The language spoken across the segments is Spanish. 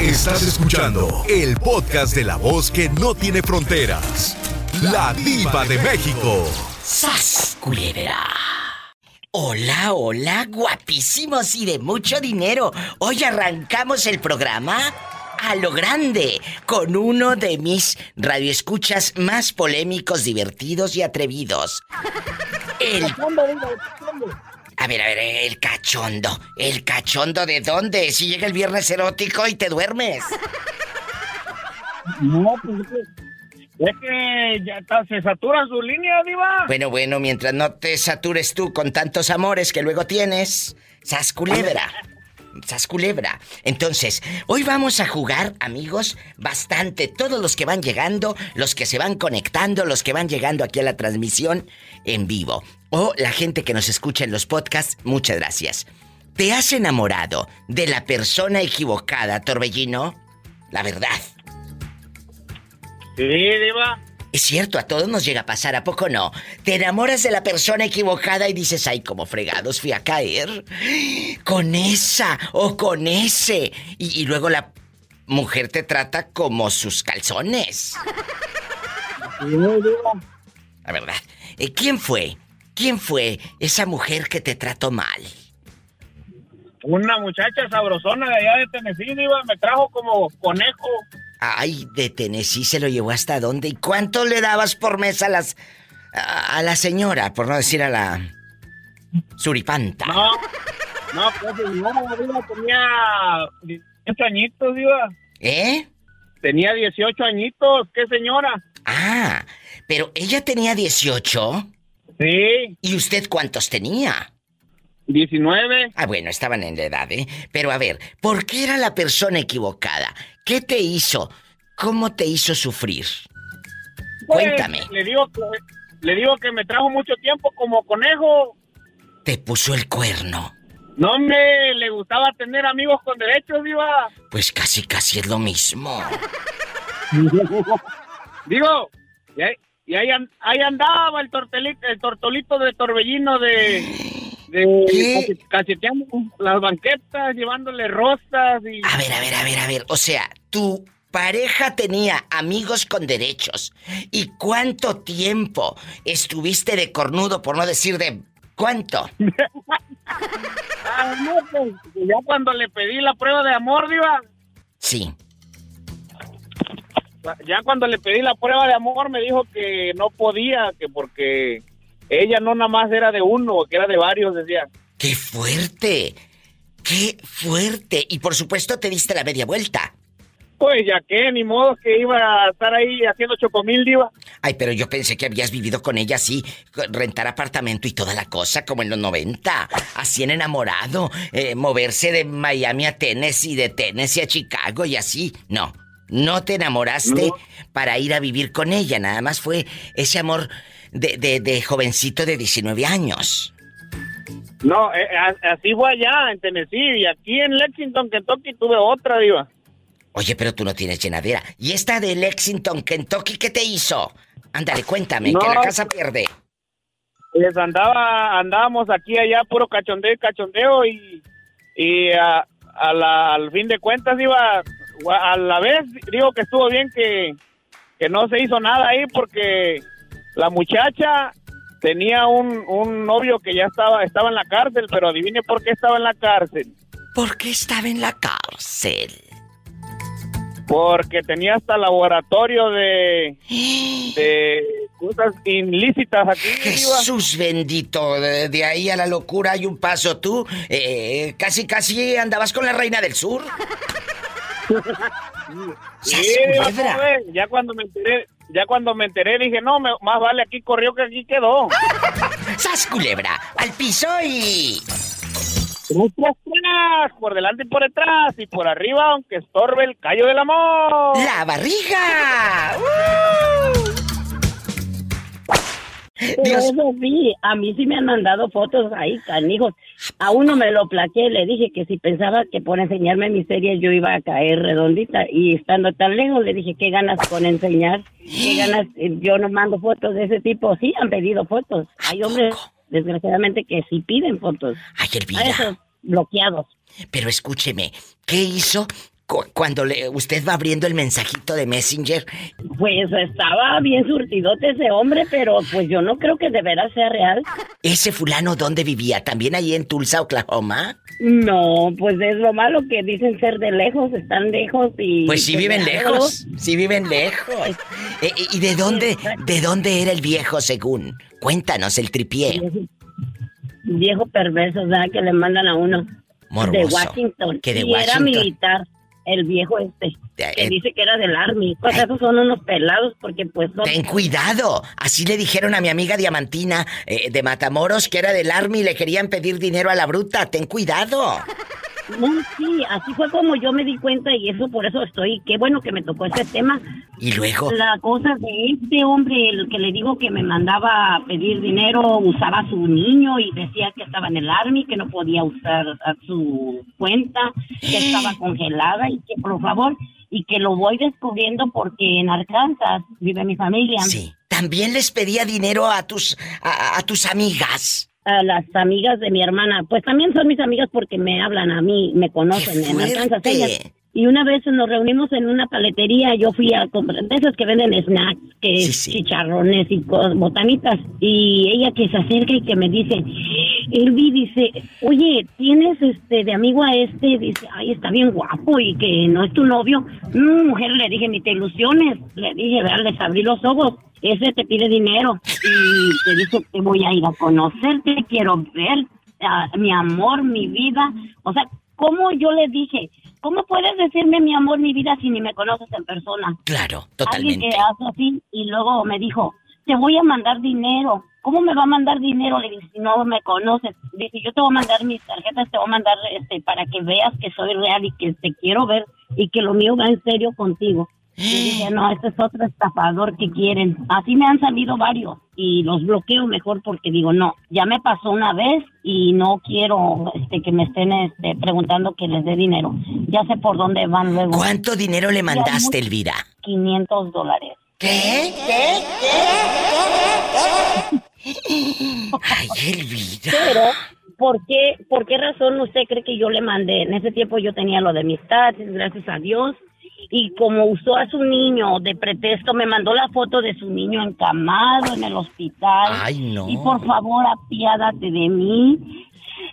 Estás escuchando el podcast de la voz que no tiene fronteras. La diva de México. ¡Sas, culebra! Hola, hola, guapísimos y de mucho dinero. Hoy arrancamos el programa a lo grande con uno de mis radioescuchas más polémicos, divertidos y atrevidos. El... A ver, a ver, el cachondo. ¿El cachondo de dónde? Si llega el viernes erótico y te duermes. No, pues es que ya está, se satura su línea, Diva. Bueno, bueno, mientras no te satures tú con tantos amores que luego tienes. Sas culebra. Sas culebra. Entonces, hoy vamos a jugar, amigos, bastante. Todos los que van llegando, los que se van conectando, los que van llegando aquí a la transmisión en vivo. O la gente que nos escucha en los podcasts, muchas gracias. ¿Te has enamorado de la persona equivocada, Torbellino? La verdad. Sí. Es cierto, a todos nos llega a pasar, ¿a poco no? Te enamoras de la persona equivocada y dices, ay, como fregados fui a caer. Con esa o con ese. Y, luego la mujer te trata como sus calzones. La verdad. Eh, ¿Quién fue? ¿Quién fue esa mujer que te trató mal? Una muchacha sabrosona de allá de Tennessee, Diva, me trajo como conejo. Ay, de Tennessee se lo llevó hasta dónde. ¿Y cuánto le dabas por mes a las. a, a la señora, por no decir a la. suripanta? No, no, pues señora, Diva, tenía 18 añitos, Diva. ¿Eh? Tenía 18 añitos, ¿qué señora? Ah, pero ella tenía 18. Sí, ¿Y usted cuántos tenía? 19. Ah, bueno, estaban en la edad, ¿eh? Pero a ver, ¿por qué era la persona equivocada? ¿Qué te hizo? ¿Cómo te hizo sufrir? Pues, Cuéntame. Le digo, que, le digo que me trajo mucho tiempo como conejo. Te puso el cuerno. No me le gustaba tener amigos con derechos, Diva. Pues casi, casi es lo mismo. Digo, y ahí, y andaba el tortelito, el tortolito de torbellino de, de cacheteando las banquetas, llevándole rosas y A ver, a ver, a ver, a ver. O sea, tu pareja tenía amigos con derechos. ¿Y cuánto tiempo estuviste de cornudo, por no decir de... ¿Cuánto? Ah, no, pues, ya cuando le pedí la prueba de amor, Diva, Sí. ya cuando le pedí la prueba de amor me dijo que no podía, que porque ella no nada más era de uno, que era de varios, decía. ¡Qué fuerte! ¡Qué fuerte! Y por supuesto te diste la media vuelta. Pues ya que, ni modo que iba a estar ahí haciendo chocomil, Diva. Ay, pero yo pensé que habías vivido con ella así, rentar apartamento y toda la cosa, como en los 90, así en enamorado, eh, moverse de Miami a Tennessee, de Tennessee a Chicago y así. No, no te enamoraste No. para ir a vivir con ella, nada más fue ese amor de, de, de jovencito de 19 años. No, eh, a- así fue allá en Tennessee y aquí en Lexington, Kentucky tuve otra, Diva. Oye, pero tú no tienes llenadera. ¿Y esta de Lexington, Kentucky, qué te hizo? Ándale, cuéntame, No. que la casa pierde. Les andaba, andábamos aquí allá puro cachondeo y cachondeo y, y a- a la- al fin de cuentas iba, a la vez digo que estuvo bien que, que no se hizo nada ahí porque la muchacha tenía un, un novio que ya estaba, estaba en la cárcel, pero adivine por qué estaba en la cárcel. ¿Por qué estaba en la cárcel? Porque tenía hasta laboratorio de, de cosas ilícitas aquí. Jesús bendito, de, de ahí a la locura hay un paso. Tú eh, casi, casi andabas con la reina del sur. Sí, ya cuando me enteré, ya cuando me enteré dije, no, me- más vale aquí corrió que aquí quedó. ¡Sas, culebra! ¡Al piso y... Por delante y por detrás y por arriba, aunque estorbe el callo del amor. ¡La barriga! ¡Uh! Pero eso sí, a mí sí me han mandado fotos ahí, canijos. A uno me lo plaqué, le dije que si pensaba que por enseñarme mi serie yo iba a caer redondita. Y estando tan lejos, le dije, ¿qué ganas con enseñar? ¿Qué ganas? Eh, Yo no mando fotos de ese tipo. Sí, han pedido fotos. Hay hombres, desgraciadamente, que sí piden fotos. ay, A Elvira. esos bloqueados. Pero escúcheme, ¿qué hizo cuando le, usted va abriendo el mensajito de Messenger. Pues estaba bien surtidote ese hombre, pero pues yo no creo que de veras sea real. ¿Ese fulano dónde vivía? ¿También ahí en Tulsa, Oklahoma? No, pues es lo malo que dicen ser de lejos, están lejos y... Pues sí viven lejos, sí viven lejos. Eh, eh, ¿Y de dónde, de dónde era el viejo según? Cuéntanos el tripié. Viejo perverso, ¿verdad? Que le mandan a uno. De Washington. Que de y era militar el viejo este, que eh, dice que era del Army. Pues esos son unos pelados porque pues Ten cuidado. Así le dijeron a mi amiga Diamantina eh, de Matamoros que era del Army y le querían pedir dinero a la bruta. Ten cuidado. No, sí, así fue como yo me di cuenta y eso por eso estoy, qué bueno que me tocó ese tema. Y luego... La cosa de este hombre, el que le digo que me mandaba a pedir dinero, usaba a su niño y decía que estaba en el army, que no podía usar su cuenta, que estaba congelada y que por favor, y que lo voy descubriendo porque en Arkansas vive mi familia. Sí, también les pedía dinero a tus, a tus amigas a las amigas de mi hermana, pues también son mis amigas porque me hablan a mí, me conocen, en Arkansas ellas. Y una vez nos reunimos en una paletería, yo fui a comprar de esas que venden snacks, que chicharrones y cosas, botanitas, y ella que se acerca y que me dice, Elvi dice, oye, ¿tienes este de amigo a este? Dice, ay, está bien guapo y que no es tu novio. Mm, mujer, le dije, ni te ilusiones. Le dije, vea, les abrí los ojos ese te pide dinero y te dice te voy a ir a conocerte, quiero ver mi amor, mi vida. O sea, ¿cómo yo le dije? ¿Cómo puedes decirme mi amor, mi vida si ni me conoces en persona? Claro, totalmente. Alguien que hace así y luego me dijo, te voy a mandar dinero. ¿Cómo me va a mandar dinero? Le dije, si no me conoces. Dice, yo te voy a mandar mis tarjetas, te voy a mandar este para que veas que soy real y que te quiero ver y que lo mío va en serio contigo. Y dije, no, este es otro estafador que quieren. Así me han salido varios y los bloqueo mejor porque digo, no, ya me pasó una vez y no quiero este, que me estén este, preguntando que les dé dinero. Ya sé por dónde van luego. ¿Cuánto dinero le mandaste, Elvira? 500 dólares. ¿Qué? ¿Qué? ¿Qué? Ay, Elvira. Pero, ¿por qué, ¿por qué razón usted cree que yo le mandé? En ese tiempo yo tenía lo de mis taxis, gracias a Dios y como usó a su niño de pretexto, me mandó la foto de su niño encamado en el hospital. Ay, no. Y por favor, apiádate de mí.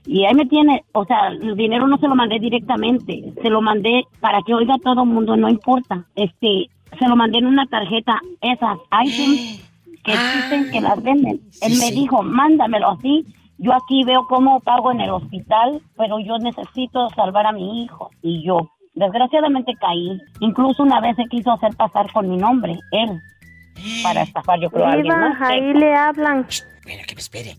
Y ahí me tiene, o sea, el dinero no se lo mandé directamente, se lo mandé para que oiga todo el mundo, no importa. Este, se lo mandé en una tarjeta, esas items que existen, que las venden. Él me dijo, mándamelo así. Yo aquí veo cómo pago en el hospital, pero yo necesito salvar a mi hijo. Y yo, Desgraciadamente caí. Incluso una vez se quiso hacer pasar con mi nombre, él, para estafar, yo creo, a alguien más. ahí le hablan. espera, que me espere.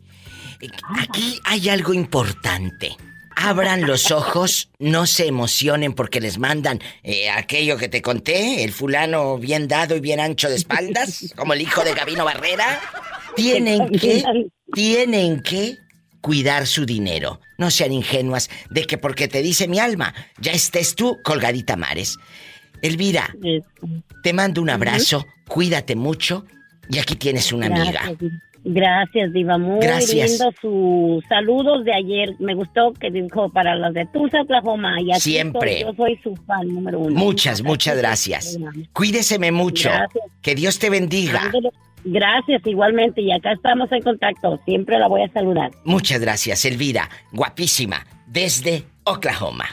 Aquí hay algo importante. Abran los ojos, no se emocionen porque les mandan eh, aquello que te conté, el fulano bien dado y bien ancho de espaldas, como el hijo de Gabino Barrera. Tienen que, tienen que cuidar su dinero. No sean ingenuas de que porque te dice mi alma, ya estés tú colgadita mares. Elvira, te mando un abrazo, cuídate mucho y aquí tienes una amiga. Gracias, Diva. Muy Gracias. lindo sus saludos de ayer. Me gustó que dijo para los de Tulsa, Oklahoma. Y Siempre. yo soy su fan número uno. Muchas, muchas gracias. Cuídeseme mucho. Que Dios te bendiga. Gracias, igualmente. Y acá estamos en contacto. Siempre la voy a saludar. Muchas gracias, Elvira. Guapísima. Desde Oklahoma.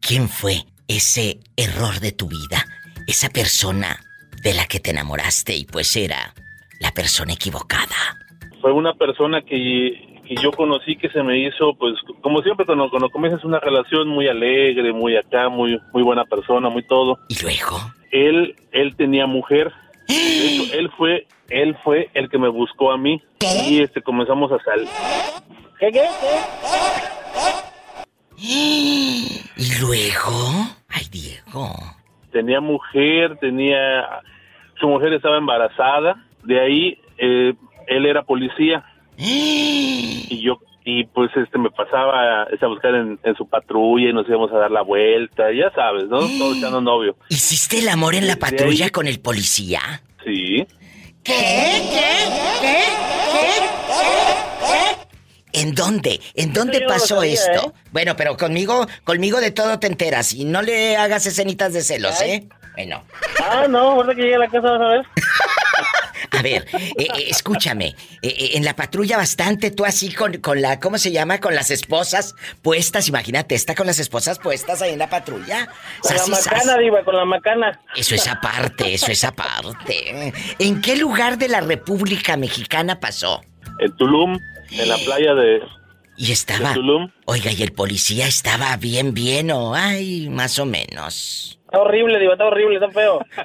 ¿Quién fue ese error de tu vida? Esa persona de la que te enamoraste y pues era la persona equivocada. Fue una persona que, que yo conocí que se me hizo, pues, como siempre cuando, cuando comienzas una relación muy alegre, muy acá, muy, muy buena persona, muy todo. ¿Y luego? Él, él tenía mujer él fue, él fue el que me buscó a mí y este comenzamos a salir. ¿Qué, qué, ¿Y luego? Ay, Diego. Tenía mujer, tenía... Su mujer estaba embarazada, de ahí eh, él era policía. y yo y pues este me pasaba a buscar en, su patrulla y nos íbamos a dar la vuelta, ya sabes, ¿no? Todos echando novio. ¿Hiciste el amor en la patrulla con el policía? Sí. ¿Qué? ¿Qué? ¿Qué? ¿Qué? ¿En dónde? ¿En dónde yo no lo pasó sabía, esto? ¿eh? Bueno, pero conmigo, conmigo de todo te enteras y no le hagas escenitas de celos. ¿eh? Bueno, Ah, no, ahorita que llegue a la casa vas a ver. A ver, eh, eh, escúchame, eh, eh, en la patrulla bastante tú así con, con la, ¿cómo se llama? Con las esposas puestas, imagínate, está con las esposas puestas ahí en la patrulla. Con la sas. macana, diva, con la macana. Eso es aparte, eso es aparte. ¿En qué lugar de la República Mexicana pasó? En Tulum, en la playa de, Y estaba. de Tulum. Oiga, y el policía estaba bien, bien o ay, más o menos. Está horrible, diva, está horrible, está feo.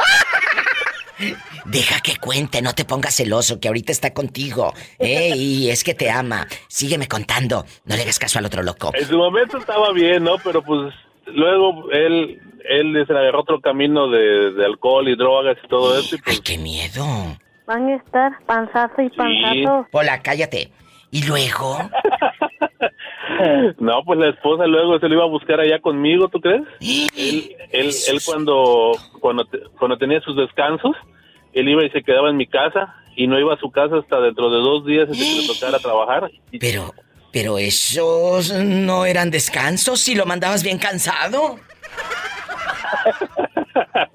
Deja que cuente, no te pongas celoso, que ahorita está contigo. ¿eh? Y es que te ama. Sígueme contando. No le hagas caso al otro loco. En su momento estaba bien, ¿no? Pero pues luego él, él se agarró otro camino de, de alcohol y drogas y todo eso. Y Ay, pues qué miedo. Van a estar panzazo y panzazo. Hola, cállate. Y luego. No, pues la esposa luego se lo iba a buscar allá conmigo, ¿tú crees? Él, él, él cuando, cuando, te- cuando tenía sus descansos, él iba y se quedaba en mi casa y no iba a su casa hasta dentro de dos días hasta que le tocara trabajar. Pero, pero esos no eran descansos si lo mandabas bien cansado.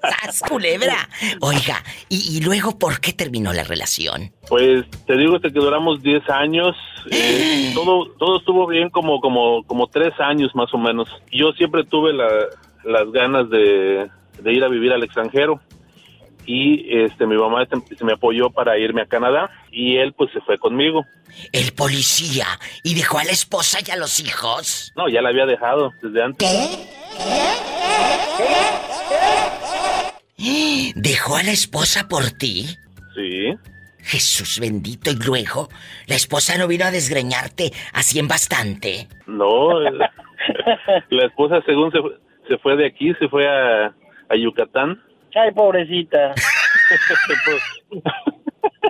¡Sas, culebra! Oiga, ¿y, y luego por qué terminó la relación? Pues te digo que duramos 10 años, eh, todo todo estuvo bien como como como tres años más o menos. Yo siempre tuve la- las ganas de, de ir a vivir al extranjero y este mi mamá se, me apoyó para irme a Canadá y él pues se fue conmigo. El policía y dejó a la esposa y a los hijos. No, ya la había dejado desde antes. ¿Dejó a la esposa por ti? Sí. Jesús bendito. Y luego, la esposa no vino a desgreñarte así en bastante. No, la esposa según se, fue- se fue de aquí, se fue a, a Yucatán. Ay, pobrecita.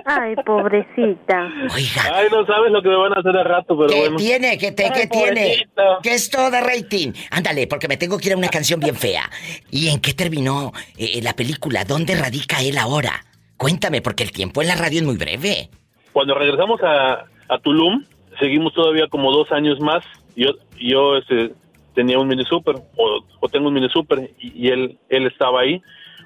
Ay, pobrecita. Oiga, Ay, no sabes lo que me van a hacer a rato, pero ¿qué bueno. tiene? ¿Qué, te, Ay, ¿qué tiene? ¿Qué es todo de rating? Ándale, porque me tengo que ir a una canción bien fea. ¿Y en qué terminó eh, la película? ¿Dónde radica él ahora? Cuéntame, porque el tiempo en la radio es muy breve. Cuando regresamos a, a Tulum, seguimos todavía como dos años más. Yo, yo este, tenía un mini super, o, o tengo un mini super, y, y él, él estaba ahí,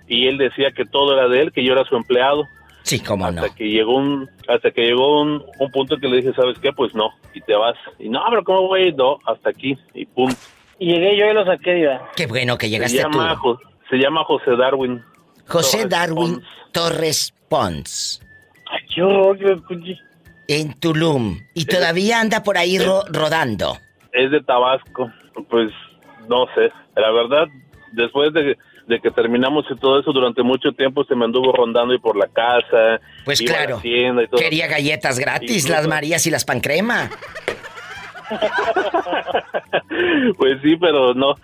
y él decía que todo era de él, que yo era su empleado. Sí, cómo no. Hasta que llegó un, hasta que llegó un, un punto que le dije, ¿sabes qué? Pues no, y te vas. Y no, pero ¿cómo voy? a ir? No, hasta aquí, y punto. Y llegué yo y lo saqué, diva. Qué bueno que Se llegaste llama, tú. Jo- se llama José Darwin. José Torres Darwin Pons. Torres Pons. Ay, yo, yo escuché. En Tulum. Y todavía anda por ahí ro- rodando. es de Tabasco. Pues no sé, la verdad, después de, de que terminamos y todo eso, durante mucho tiempo se me anduvo rondando y por la casa. Pues iba a la claro. tienda y todo. Quería galletas gratis, las Marías y las pancrema. pues sí, pero no.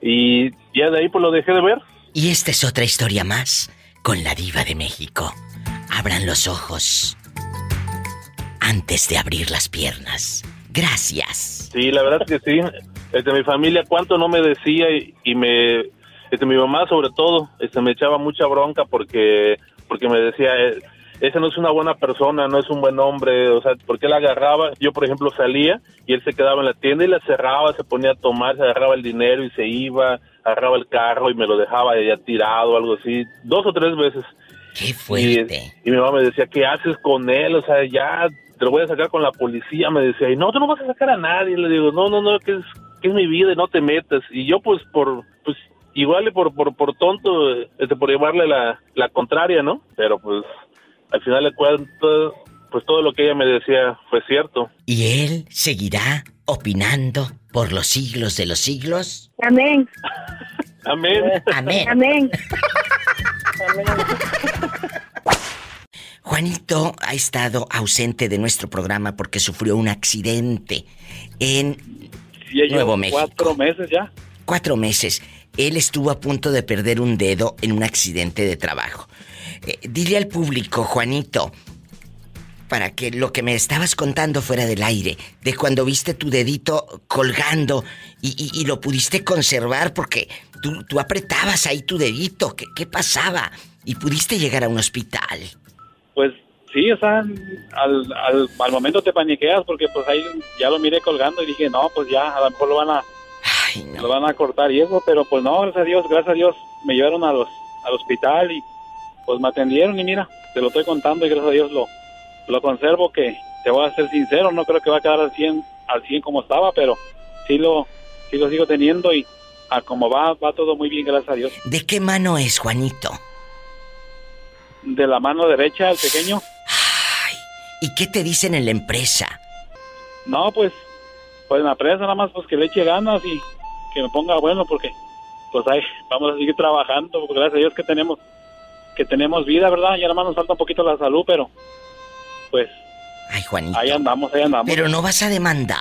Y ya de ahí pues lo dejé de ver. Y esta es otra historia más con la diva de México. Abran los ojos antes de abrir las piernas. Gracias. Sí, la verdad que sí. Este, mi familia, cuánto no me decía y, y me, este, mi mamá sobre todo, este, me echaba mucha bronca porque, porque me decía, eh, ese no es una buena persona, no es un buen hombre, o sea, porque él agarraba, yo por ejemplo salía y él se quedaba en la tienda y la cerraba, se ponía a tomar, se agarraba el dinero y se iba, agarraba el carro y me lo dejaba ya tirado, algo así, dos o tres veces. Qué Y, fuerte. y mi mamá me decía, ¿qué haces con él? O sea, ya te lo voy a sacar con la policía. Me decía, y no, tú no vas a sacar a nadie. Le digo, no, no, no, que es, que es mi vida y no te metas. Y yo, pues, por, pues, igual y por, por, por tonto, este, por llevarle la, la contraria, ¿no? Pero, pues, al final de cuentas, pues todo lo que ella me decía fue cierto. ¿Y él seguirá opinando por los siglos de los siglos? Amén, Amén. Amén. amén. Juanito ha estado ausente de nuestro programa porque sufrió un accidente en Nuevo México. Cuatro meses ya. cuatro meses. Él estuvo a punto de perder un dedo en un accidente de trabajo. Eh, dile al público, Juanito, para que lo que me estabas contando fuera del aire, de cuando viste tu dedito colgando y, lo pudiste conservar porque tú, tú apretabas ahí tu dedito, ¿qué, qué pasaba? Y pudiste llegar a un hospital. Pues sí, o sea, al, al, al momento te paniqueas porque pues ahí ya lo miré colgando y dije, no, pues ya, a lo mejor lo van a, Ay, no. lo van a cortar y eso, pero pues no, gracias a Dios, gracias a Dios, me llevaron a los, al hospital y pues me atendieron y mira, te lo estoy contando y gracias a Dios lo, lo conservo que, te voy a ser sincero, no creo que va a quedar al 100, al 100 como estaba, pero sí lo, sí lo sigo teniendo y a como va, va todo muy bien, gracias a Dios. ¿De qué mano es, Juanito? De la mano derecha, el pequeño, Ay, ¿y qué te dicen en la empresa? No, pues, pues en la prensa nada más pues que le eche ganas y que me ponga bueno porque pues ahí vamos a seguir trabajando, porque gracias a Dios que tenemos que tenemos vida, ¿verdad? Ya nada más nos falta un poquito la salud, pero pues Ay, Juanito. ahí andamos, ahí andamos. Pero no vas a demandar.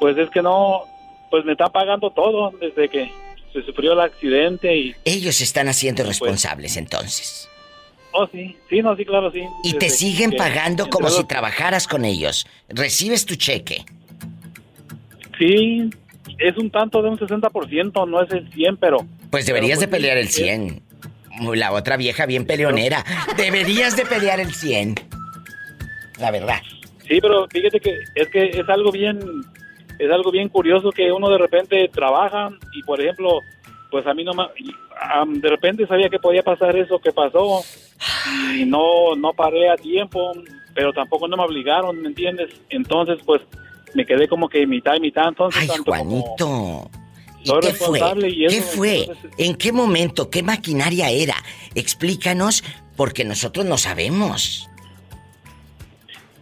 Pues es que no, pues me está pagando todo desde que se sufrió el accidente y Ellos se están haciendo Pues, responsables entonces. oh sí, sí, no, sí, claro, sí. Y te siguen pagando como si trabajaras con ellos. Recibes tu cheque. Sí, es un tanto de un 60%, no es el 100, pero Pues deberías de Pero, pues, pelear el es- 100. La otra vieja bien peleonera. Deberías de pelear el 100. La verdad. Sí, pero fíjate que es que es algo bien, es algo bien curioso que uno de repente trabaja y por ejemplo, pues a mí no me, am, de repente sabía que podía pasar eso que pasó y no, no paré a tiempo, pero tampoco no me obligaron, ¿me entiendes? Entonces pues me quedé como que mitad y mitad, entonces Ay, tanto como- Juanito. ¿Y qué fue? y ¿Qué fue? entonces- ¿En qué momento? ¿Qué maquinaria era? Explícanos, porque nosotros no sabemos.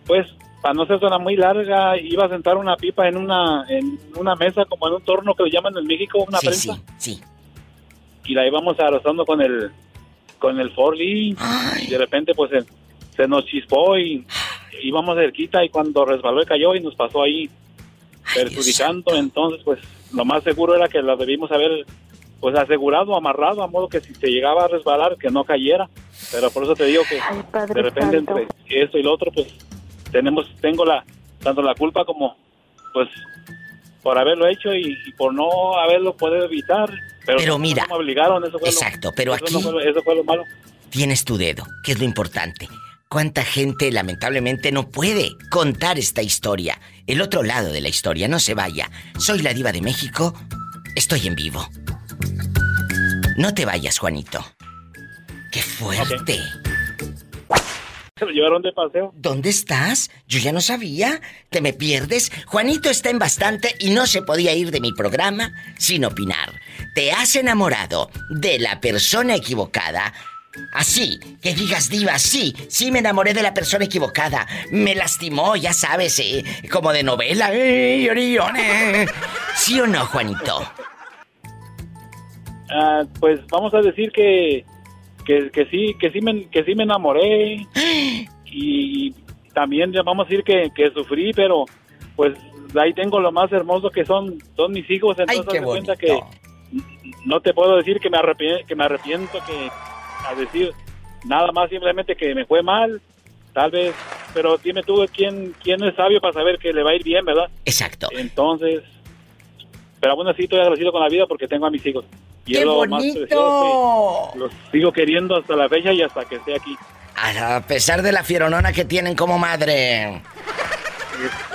pues para no ser zona muy larga, iba a sentar una pipa en una, en una mesa como en un torno que lo llaman en México, una sí, prensa. sí, sí. y la íbamos arrozando con el con el y de repente pues se, se nos chispó y íbamos cerquita y cuando resbaló y cayó y nos pasó ahí Ay, perjudicando entonces pues lo más seguro era que la debimos haber pues asegurado amarrado a modo que si se llegaba a resbalar que no cayera pero por eso te digo que Ay, de repente Santo. entre esto y lo otro pues tenemos tengo la tanto la culpa como pues por haberlo hecho y, y por no haberlo podido evitar pero, mira, no me obligaron eso fue lo- Exacto, pero eso no aquí fue eso fue lo malo tienes tu dedo, que es lo importante. ¿Cuánta gente lamentablemente no puede contar esta historia? El otro lado de la historia, no se vaya. Soy la diva de México, estoy en vivo. No te vayas, Juanito. ¡Qué fuerte! se lo llevaron de paseo ¿Dónde estás? Yo ya no sabía. ¿Te me pierdes? Juanito está en bastante y no se podía ir de mi programa sin opinar. ¿Te has enamorado de la persona equivocada? Así, que digas diva, sí, sí me enamoré de la persona equivocada. Me lastimó, ya sabes, eh, como de novela. Eh. ¿Sí o no, Juanito? Ah, pues vamos a decir que, que, que sí que sí me que sí me enamoré y también vamos a decir que, que sufrí pero pues ahí tengo lo más hermoso que son son mis hijos Ay, entonces qué cuenta que no te puedo decir que me arrepiento que me arrepiento que a decir nada más simplemente que me fue mal tal vez pero dime tú quién quién es sabio para saber que le va a ir bien verdad Exacto. entonces pero aún así estoy agradecido con la vida porque tengo a mis hijos y ¡Qué es lo más precioso los sigo queriendo hasta la fecha y hasta que esté aquí. A pesar de la fieronona que tienen como madre.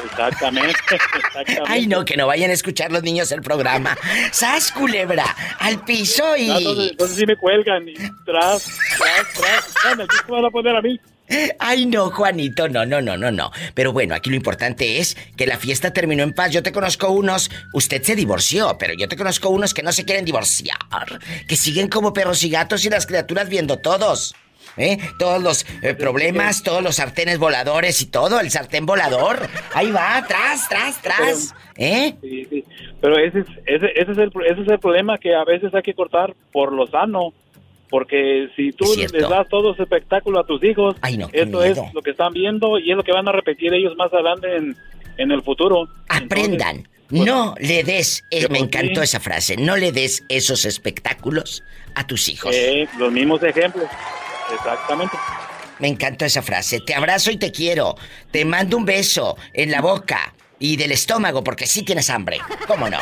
Exactamente, exactamente. Ay, no, que no vayan a escuchar los niños el programa. ¡Sas, culebra! ¡Al piso Ah, Entonces, y... entonces sí me cuelgan y tras, tras, tras. Bueno, ¿qué me van a poner a mí? Ay, no, Juanito, no, no, no, no, no. Pero bueno, aquí lo importante es que la fiesta terminó en paz. Yo te conozco unos, usted se divorció, pero yo te conozco unos que no se quieren divorciar, que siguen como perros y gatos y las criaturas viendo todos. ¿Eh? Todos los eh, problemas, todos los sartenes voladores y todo, el sartén volador. Ahí va, tras, tras, tras. ¿Eh? Sí, sí. Pero ese es, ese, ese, es el, ese es el problema que a veces hay que cortar por lo sano. Porque si tú les das todo ese espectáculo a tus hijos, Ay, no, eso es lo que están viendo y es lo que van a repetir ellos más adelante en, en el futuro. Aprendan. Entonces, pues, no le des, eh, me encantó sí. esa frase, no le des esos espectáculos a tus hijos. eh, los mismos ejemplos. Exactamente. Me encantó esa frase. Te abrazo y te quiero. Te mando un beso en la boca y del estómago porque sí tienes hambre. ¿Cómo no?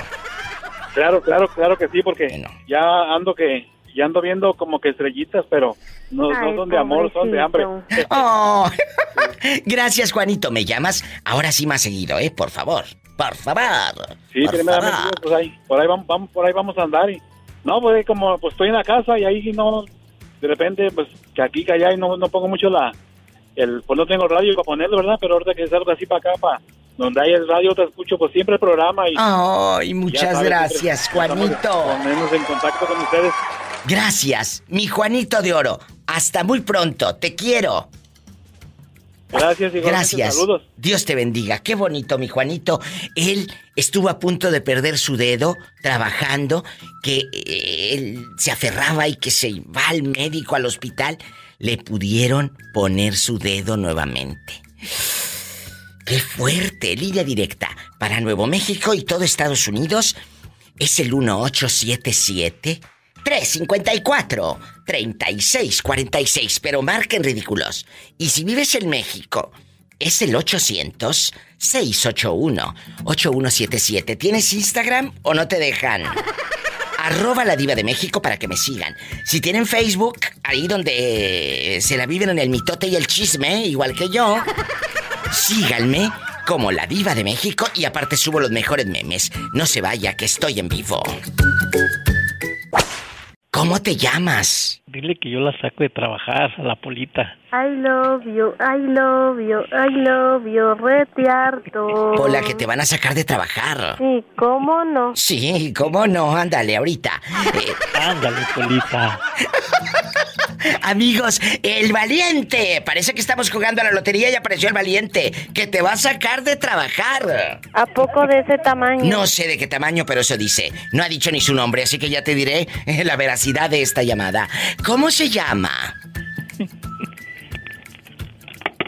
Claro, claro, claro que sí, porque Bueno. ya ando que ya ando viendo como que estrellitas, pero No, no Ay, son de amor, son de hambre. Oh, gracias, Juanito. Me llamas ahora sí más seguido, ¿eh? Por favor. Por favor. Sí, por primeramente, favor. Pues ahí, por ahí vamos, vamos- por ahí vamos a andar y no, pues como pues estoy en la casa y ahí no, de repente pues que aquí que allá y no, no pongo mucho la, el, pues no tengo radio para ponerlo, ¿verdad? Pero ahorita que salgo así para acá, para donde hay el radio te escucho pues siempre el programa y Ay, muchas sabes, gracias, siempre Juanito. Ponernos en contacto con ustedes. Gracias, mi Juanito de Oro. Hasta muy pronto. Te quiero. Gracias y Gracias. saludos. Dios te bendiga. Qué bonito, mi Juanito. Él estuvo a punto de perder su dedo trabajando, que eh, él se aferraba y que se va al médico, al hospital. Le pudieron poner su dedo nuevamente. ¡Qué fuerte! Línea directa para Nuevo México y todo Estados Unidos es el 1877 354 3646, pero marquen ridículos. Y si vives en México, es el 800 681 8177. ¿Tienes Instagram o no te dejan? Arroba la diva de México para que me sigan. Si tienen Facebook, ahí donde se la viven en el mitote y el chisme, igual que yo, síganme como la diva de México y aparte subo los mejores memes. No se vaya, que estoy en vivo. ¿Cómo te llamas? Dile que yo la saco de trabajar a la polita. I love you, I love you, I love you, rete harto. Hola, que te van a sacar de trabajar. Sí, ¿cómo no? Sí, cómo no, ándale ahorita. Eh, Ándale, polita. amigos, el valiente. Parece que estamos jugando a la lotería y apareció el valiente, que te va a sacar de trabajar. ¿A poco de ese tamaño? No sé de qué tamaño, pero eso dice. No ha dicho ni su nombre, así que ya te diré eh, la veracidad de esta llamada. ¿Cómo se llama?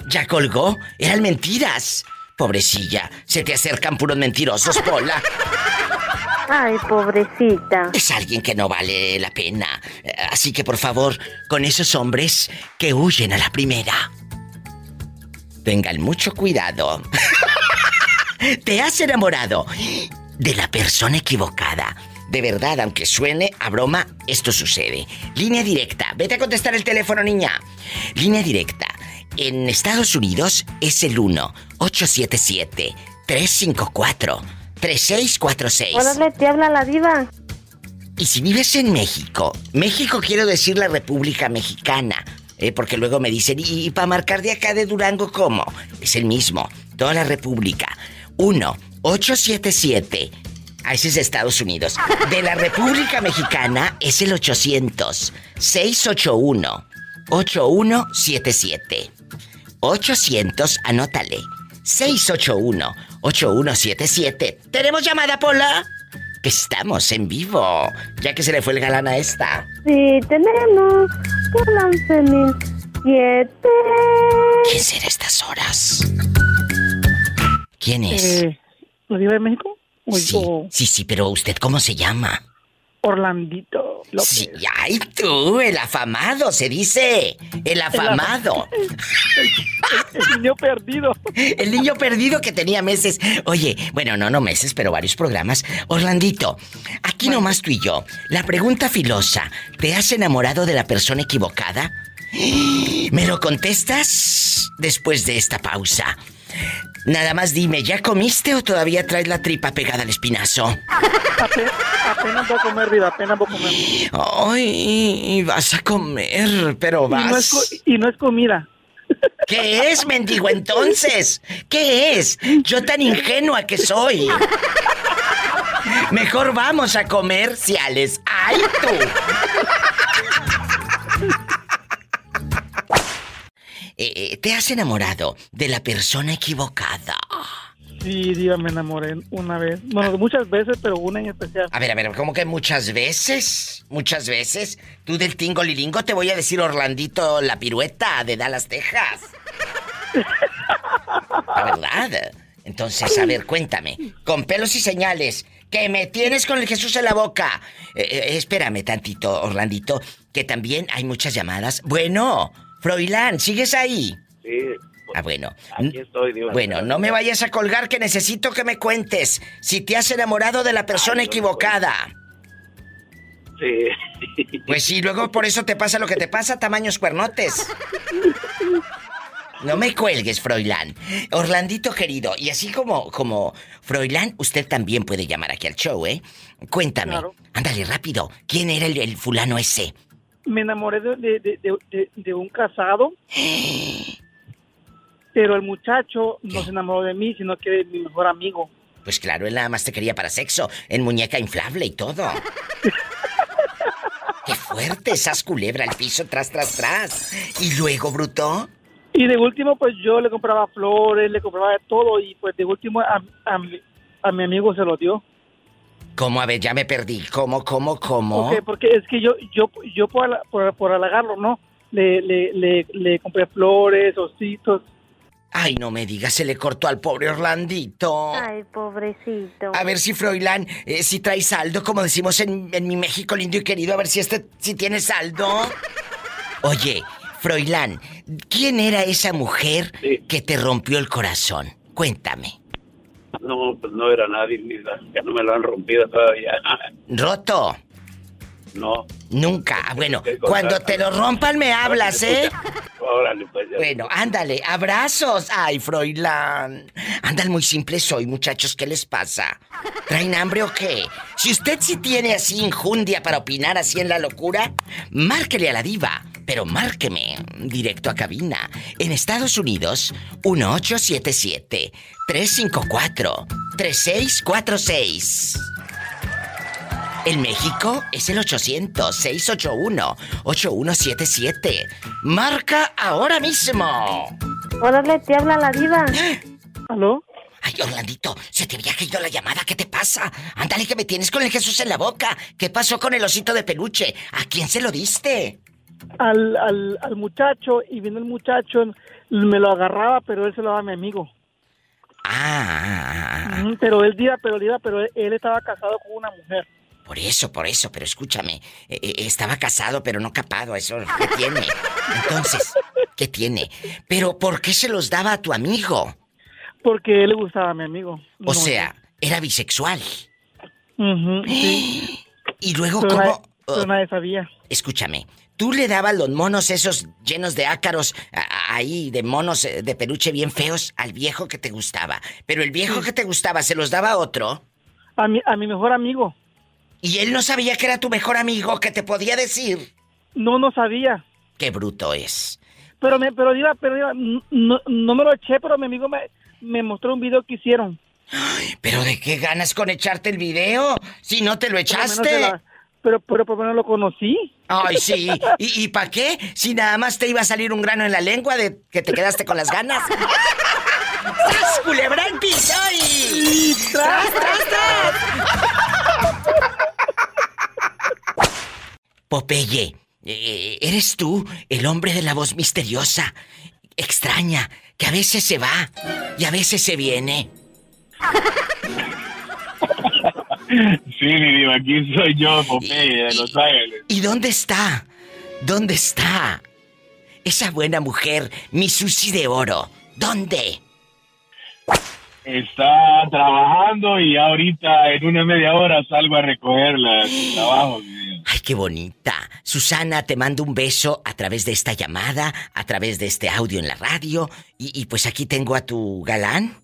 ¿Ya colgó? Eran mentiras. Pobrecilla, se te acercan puros mentirosos, Pola. Ay, pobrecita. Es alguien que no vale la pena. Eh, Así que por favor, con esos hombres que huyen a la primera. Tengan mucho cuidado. Te has enamorado de la persona equivocada. De verdad, aunque suene a broma, esto sucede. Línea directa. Vete a contestar el teléfono, niña. Línea directa. En Estados Unidos es el 1-877-354-3646. Órale, te habla la diva. Y si vives en México, México quiero decir la República Mexicana, eh, porque luego me dicen, ¿y, para marcar de acá de Durango cómo? Es el mismo, toda la República. 1-877. Ah, ese es de Estados Unidos. De la República Mexicana es el 800-681-8177. 800, anótale. 681-8177. ¿Tenemos llamada, Pola? Que estamos en vivo, ya que se le fue el galán a esta. Sí, tenemos. Mil siete. ¿Quién será a estas horas? ¿Quién es? Eh, ¿La diva de México? Sí, sí, sí, pero usted cómo se llama? Orlandito López. Sí, ay tú, el afamado, se dice. El afamado. El niño perdido. El niño perdido que tenía meses. Oye, bueno, no, no meses, pero varios programas. Orlandito, aquí nomás tú y yo. La pregunta filosa, ¿te has enamorado de la persona equivocada? ¿Me lo contestas después de esta pausa? Nada más dime, ¿ya comiste o todavía traes la tripa pegada al espinazo? Ape- apenas voy a comer, diva, apenas voy a comer. Ay, vas a comer, pero Y no, es vas. y no es comida. ¿Qué es, mendigo, entonces? ¿Qué es? Yo tan ingenua que soy. Mejor vamos a comer, Ciales. ¡Ay, tú! Eh, eh, ¿Te has enamorado de la persona equivocada? Sí, diva, me enamoré una vez. Bueno, muchas veces, pero una en especial. A ver, a ver, ¿cómo que muchas veces? ¿Muchas veces? Tú del tingo lilingo te voy a decir Orlandito la pirueta de Dallas, Texas. La verdad. Entonces, a ver, cuéntame. Con pelos y señales. Que me tienes con el Jesús en la boca. Eh, eh, espérame tantito, Orlandito, que también hay muchas llamadas. Bueno, Froilán, ¿sigues ahí? Sí, Ah, bueno. aquí estoy, Diva. Bueno, no me vayas a colgar que necesito que me cuentes si te has enamorado de la persona equivocada. Sí. Pues sí, luego por eso te pasa lo que te pasa, tamaños cuernotes. No me cuelgues, Froilán. Orlandito querido, y así como, como Froilán, usted también puede llamar aquí al show, ¿eh? Cuéntame. Claro. Ándale, rápido. ¿Quién era el, el fulano ese? Me enamoré de, de, de, de- un casado, pero el muchacho no se enamoró de mí, sino que de mi mejor amigo. Pues claro, él nada más te quería para sexo, en muñeca inflable y todo. ¡Qué fuerte! Esas culebra al piso, tras, tras, tras. ¿Y luego, bruto? Y de último, pues yo le compraba flores, le compraba todo, y pues de último a, a mi amigo se lo dio. ¿Cómo? A ver, ya me perdí. ¿Cómo, cómo, cómo? Ok, porque es que yo, yo, yo por, por, por halagarlo, ¿no? Le, le, le, le compré flores, ositos. Ay, no me digas, se le cortó al pobre Orlandito. Ay, pobrecito. A ver si Froilán, eh, si trae saldo, como decimos en, en mi México lindo y querido, a ver si este, si tiene saldo. Oye, Froilán, ¿quién era esa mujer Sí. que te rompió el corazón? Cuéntame. No, pues no era nadie, ni la- ya no me lo han rompido todavía. Roto. No. Nunca. Bueno, cuando te lo rompan me hablas, ¿eh? Órale, pues ya. Bueno, ándale, abrazos. Ay, Froilán. Andan muy simples hoy, muchachos, ¿qué les pasa? ¿Traen hambre o qué? Si usted sí tiene así injundia para opinar así en la locura, márquele a la diva. Pero márqueme directo a cabina. En Estados Unidos, 1877-354-3646. En México es el 800-681-8177. Marca ahora mismo. Órale, te habla la diva. ¿Aló? Ay, Orlandito, se te había caído la llamada. ¿Qué te pasa? Ándale que me tienes con el Jesús en la boca. ¿Qué pasó con el osito de peluche? ¿A quién se lo diste? Al, al, al muchacho, y vino el muchacho, me lo agarraba, pero él se lo daba a mi amigo. Ah, Ujú, Pero él diga, pero diga, pero él, estaba casado con una mujer. por eso, por eso, pero escúchame. eh, eh, estaba casado, pero no capado, eso. ¿Qué tiene? Entonces, ¿qué tiene? Pero ¿por qué se los daba a tu amigo? Porque él le gustaba a mi amigo. O No sea, era bisexual. sí. Y luego, Pero, ¿cómo? nadie, pero nadie sabía. Escúchame, tú le dabas los monos esos llenos de ácaros ahí, de monos eh, de peluche bien feos al viejo que te gustaba. Pero el viejo que te gustaba se los daba a otro. A mi, a mi mejor amigo. Y él no sabía que era tu mejor amigo, que te podía decir. No, no sabía. Qué bruto es. Pero me, pero diga, pero diga, no, no me lo eché, pero mi amigo me, me mostró un video que hicieron. ¿Pero de qué ganas con echarte el video? Si no te lo Por lo menos echaste. Pero, pero por menos lo conocí. Ay, sí. ¿Y, y para qué? Si nada más te iba a salir un grano en la lengua de que te quedaste con las ganas. ¡Tras, culebra piso y... ¡Tras, tras, tras! Popeye, eh, ¿eres tú el hombre de la voz misteriosa, extraña, que a veces se va y a veces se viene? Sí, mi diva, aquí soy yo, Popeye, de Los Ángeles. ¿Y dónde está? ¿Dónde está? Esa buena mujer, mi Susi de oro. ¿Dónde? Está trabajando y ahorita en una media hora salgo a recogerla su trabajo. Ay, qué bonita. Susana, te mando un beso a través de esta llamada, a través de este audio en la radio. Y, y pues aquí tengo a tu galán,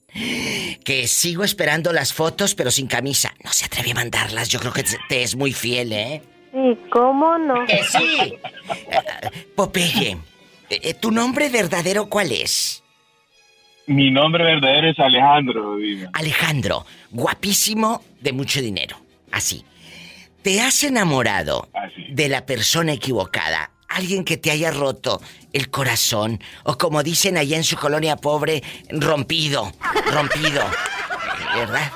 que sigo esperando las fotos, pero sin camisa. No se atreve a mandarlas, yo creo que te es muy fiel, ¿eh? Sí, ¿cómo no? ¡Que sí! Eh, Popeye, eh, ¿tu nombre verdadero cuál es? Mi nombre verdadero es Alejandro. Alejandro, guapísimo, de mucho dinero. Así. ¿Te has enamorado Así. de la persona equivocada? Alguien que te haya roto el corazón. O como dicen allá en su colonia pobre, rompido. Rompido. ¿Verdad?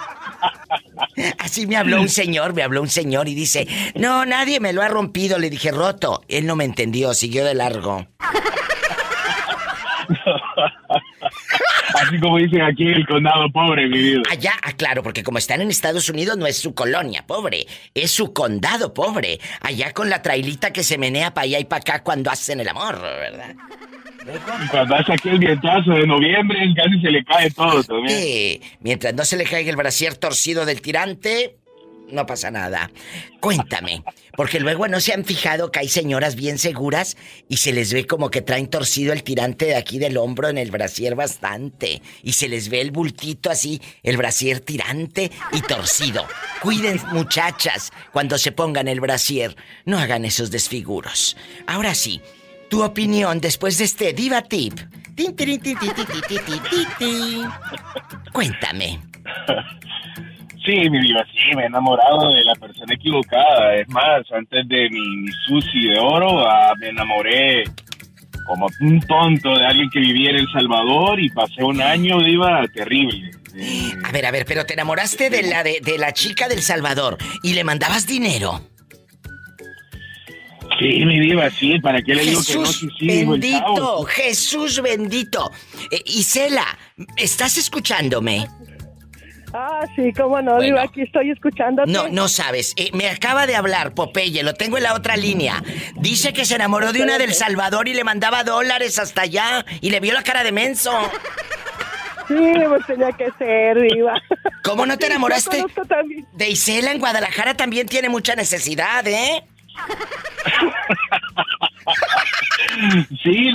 Así me habló un señor, me habló un señor y dice, no, nadie me lo ha rompido. Le dije, roto. Él no me entendió, siguió de largo. Así como dicen aquí el condado pobre, mi vida. Allá, ah, claro, porque como están en Estados Unidos no es su colonia pobre, es su condado pobre. Allá con la trailita que se menea para allá y para acá cuando hacen el amor, ¿verdad? Y cuando hace aquí el vientazo de noviembre, casi se le cae todo también. Eh, mientras no se le caiga el brasier torcido del tirante, no pasa nada. Cuéntame, porque luego no se han fijado que hay señoras bien seguras y se les ve como que traen torcido el tirante de aquí del hombro en el brasier bastante. Y se les ve el bultito así, el brasier tirante y torcido. Cuiden, muchachas, cuando se pongan el brasier. No hagan esos desfiguros. Ahora sí, tu opinión después de este Diva Tip. Tin. Cuéntame. Sí, mi vida, sí, me he enamorado de la persona equivocada. Es más, antes de mi, mi sushi de oro, ah, me enamoré como un tonto de alguien que vivía en El Salvador y pasé un año, diva, terrible. A ver, a ver, pero te enamoraste de la de, de la chica del Salvador y le mandabas dinero. Sí, mi diva, sí, ¿para qué le digo que no? Jesús Sí, sí, bendito. Jesús bendito. Eh, Isela, ¿estás escuchándome? Ah, sí, cómo no, Diva, aquí estoy escuchándote. No, no sabes. Eh, me acaba de hablar Popeye, lo tengo en la otra línea. Dice que se enamoró de una del Salvador y le mandaba dólares hasta allá y le vio la cara de menso. Sí, pues tenía que ser, Diva. ¿Cómo no te enamoraste? De Isela en Guadalajara también tiene mucha necesidad, ¿eh? Sí,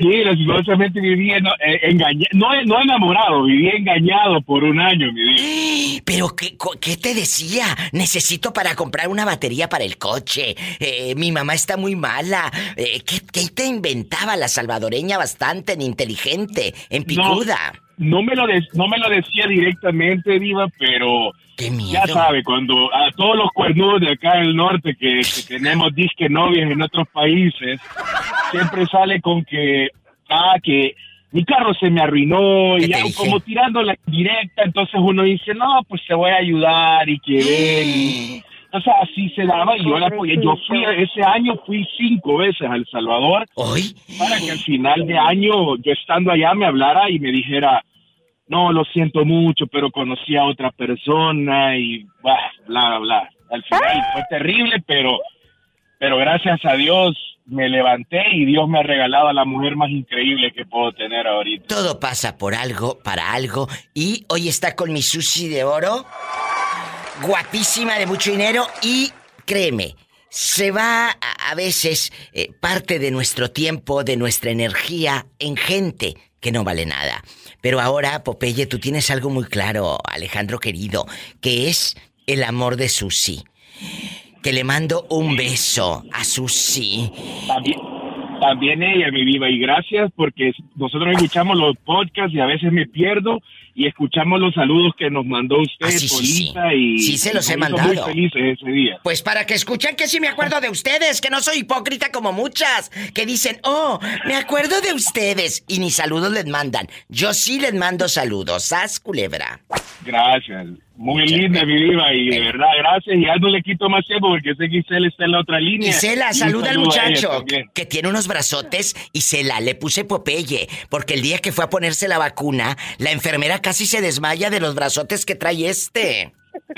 sí, lastimosamente viví en- eh, engaña- no, no enamorado, viví engañado por un año, mi diva. Pero ¿qué, qué te decía? Necesito para comprar una batería para el coche. Eh, mi mamá está muy mala. Eh, ¿qué, qué te inventaba la salvadoreña bastante inteligente, en picuda? No me lo de- no me lo decía directamente, Diva, pero ya sabe, cuando a todos los cuernudos de acá del norte que, que tenemos disque novias en otros países, siempre sale con que, ah, que mi carro se me arruinó y ya como tirando la directa, entonces uno dice, no, pues te voy a ayudar y que ven. O sea, así se daba y yo la apoyé. Yo fui, ese año fui cinco veces a El Salvador. ¿Hoy? Para que al final de año, yo estando allá, me hablara y me dijera, no, lo siento mucho, pero conocí a otra persona y bah, bla, bla, bla. Al final fue terrible, pero, pero gracias a Dios me levanté y Dios me ha regalado a la mujer más increíble que puedo tener ahorita. Todo pasa por algo, para algo. Y hoy está con mi sushi de oro. Guapísima, de mucho dinero. Y créeme, se va a, a veces eh, parte de nuestro tiempo, de nuestra energía en gente que no vale nada. Pero ahora, Popeye, tú tienes algo muy claro, Alejandro querido, que es el amor de Susi. Que le mando un beso a Susi. También, también ella, mi viva, y gracias porque nosotros escuchamos los podcasts y a veces me pierdo y escuchamos los saludos que nos mandó usted, Ah, sí, sí, y Sí, se los he mandado. muy felices ese día. Pues para que escuchen que sí me acuerdo de ustedes, que no soy hipócrita como muchas, que dicen, oh, me acuerdo de ustedes, y ni saludos les mandan. Yo sí les mando saludos, sas culebra. Gracias. Muy linda, mi diva, y de verdad, gracias. Y ya no le quito más tiempo porque sé que Isela está en la otra línea. Isela, saluda al muchacho que tiene unos brazotes. Isela, le puse Popeye, porque el día que fue a ponerse la vacuna, la enfermera casi se desmaya de los brazotes que trae este.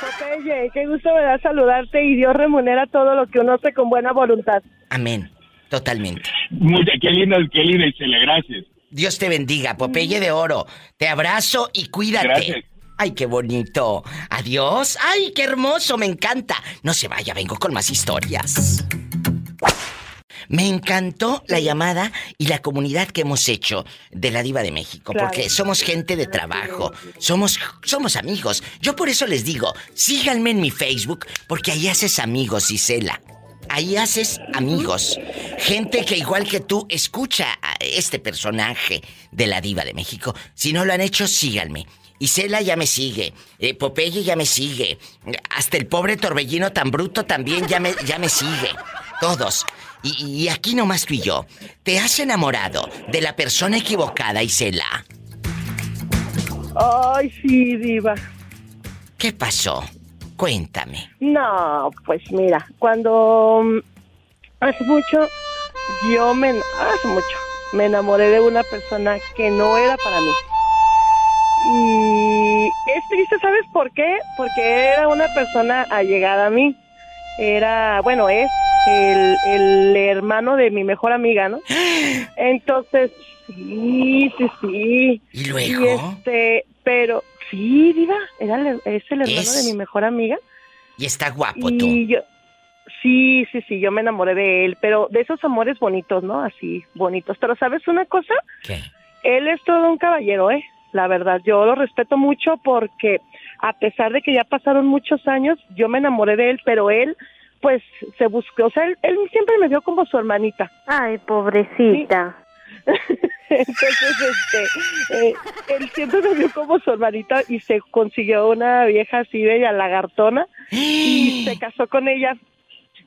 Popeye, qué gusto me da saludarte y Dios remunera todo lo que uno hace con buena voluntad. Amén. Totalmente. Mucha, qué linda, qué linda, Isela, gracias. Dios te bendiga, Popeye de Oro. Te abrazo y cuídate. Gracias. Ay, qué bonito. Adiós. Ay, qué hermoso, me encanta. No se vaya, vengo con más historias. Me encantó la llamada y la comunidad que hemos hecho de la Diva de México, Claro. porque somos gente de trabajo, somos, somos amigos. Yo por eso les digo, síganme en mi Facebook, porque ahí haces amigos, Isela. Ahí haces amigos. Gente que igual que tú escucha a este personaje de la Diva de México. Si no lo han hecho, síganme. Isela ya me sigue, eh, Popeye ya me sigue, hasta el pobre Torbellino tan bruto también ya me, ya me sigue. Todos. Y, y aquí nomás tú y yo. ¿Te has enamorado de la persona equivocada, Isela? Ay, sí, diva. ¿Qué pasó? Cuéntame. No, pues mira, cuando mm, hace mucho, yo me, hace mucho, me enamoré de una persona que no era para mí. Y es triste, ¿sabes por qué? Porque era una persona allegada a mí. Era, bueno, es el, el hermano de mi mejor amiga, ¿no? Entonces, sí, sí, sí. ¿Y luego? Y este, Pero sí, diva, era el- es el hermano Es. de mi mejor amiga. Y está guapo Y tú. yo, sí, sí, sí, yo me enamoré de él, pero de esos amores bonitos, ¿no? Así, bonitos. Pero ¿sabes una cosa? ¿Qué? Él es todo un caballero, ¿eh? La verdad, yo lo respeto mucho porque a pesar de que ya pasaron muchos años, yo me enamoré de él, pero él, pues, se buscó, o sea, él, él siempre me vio como su hermanita. Ay, pobrecita. Entonces, este, eh, él siempre me vio como su hermanita y se consiguió una vieja así bella lagartona y se casó con ella.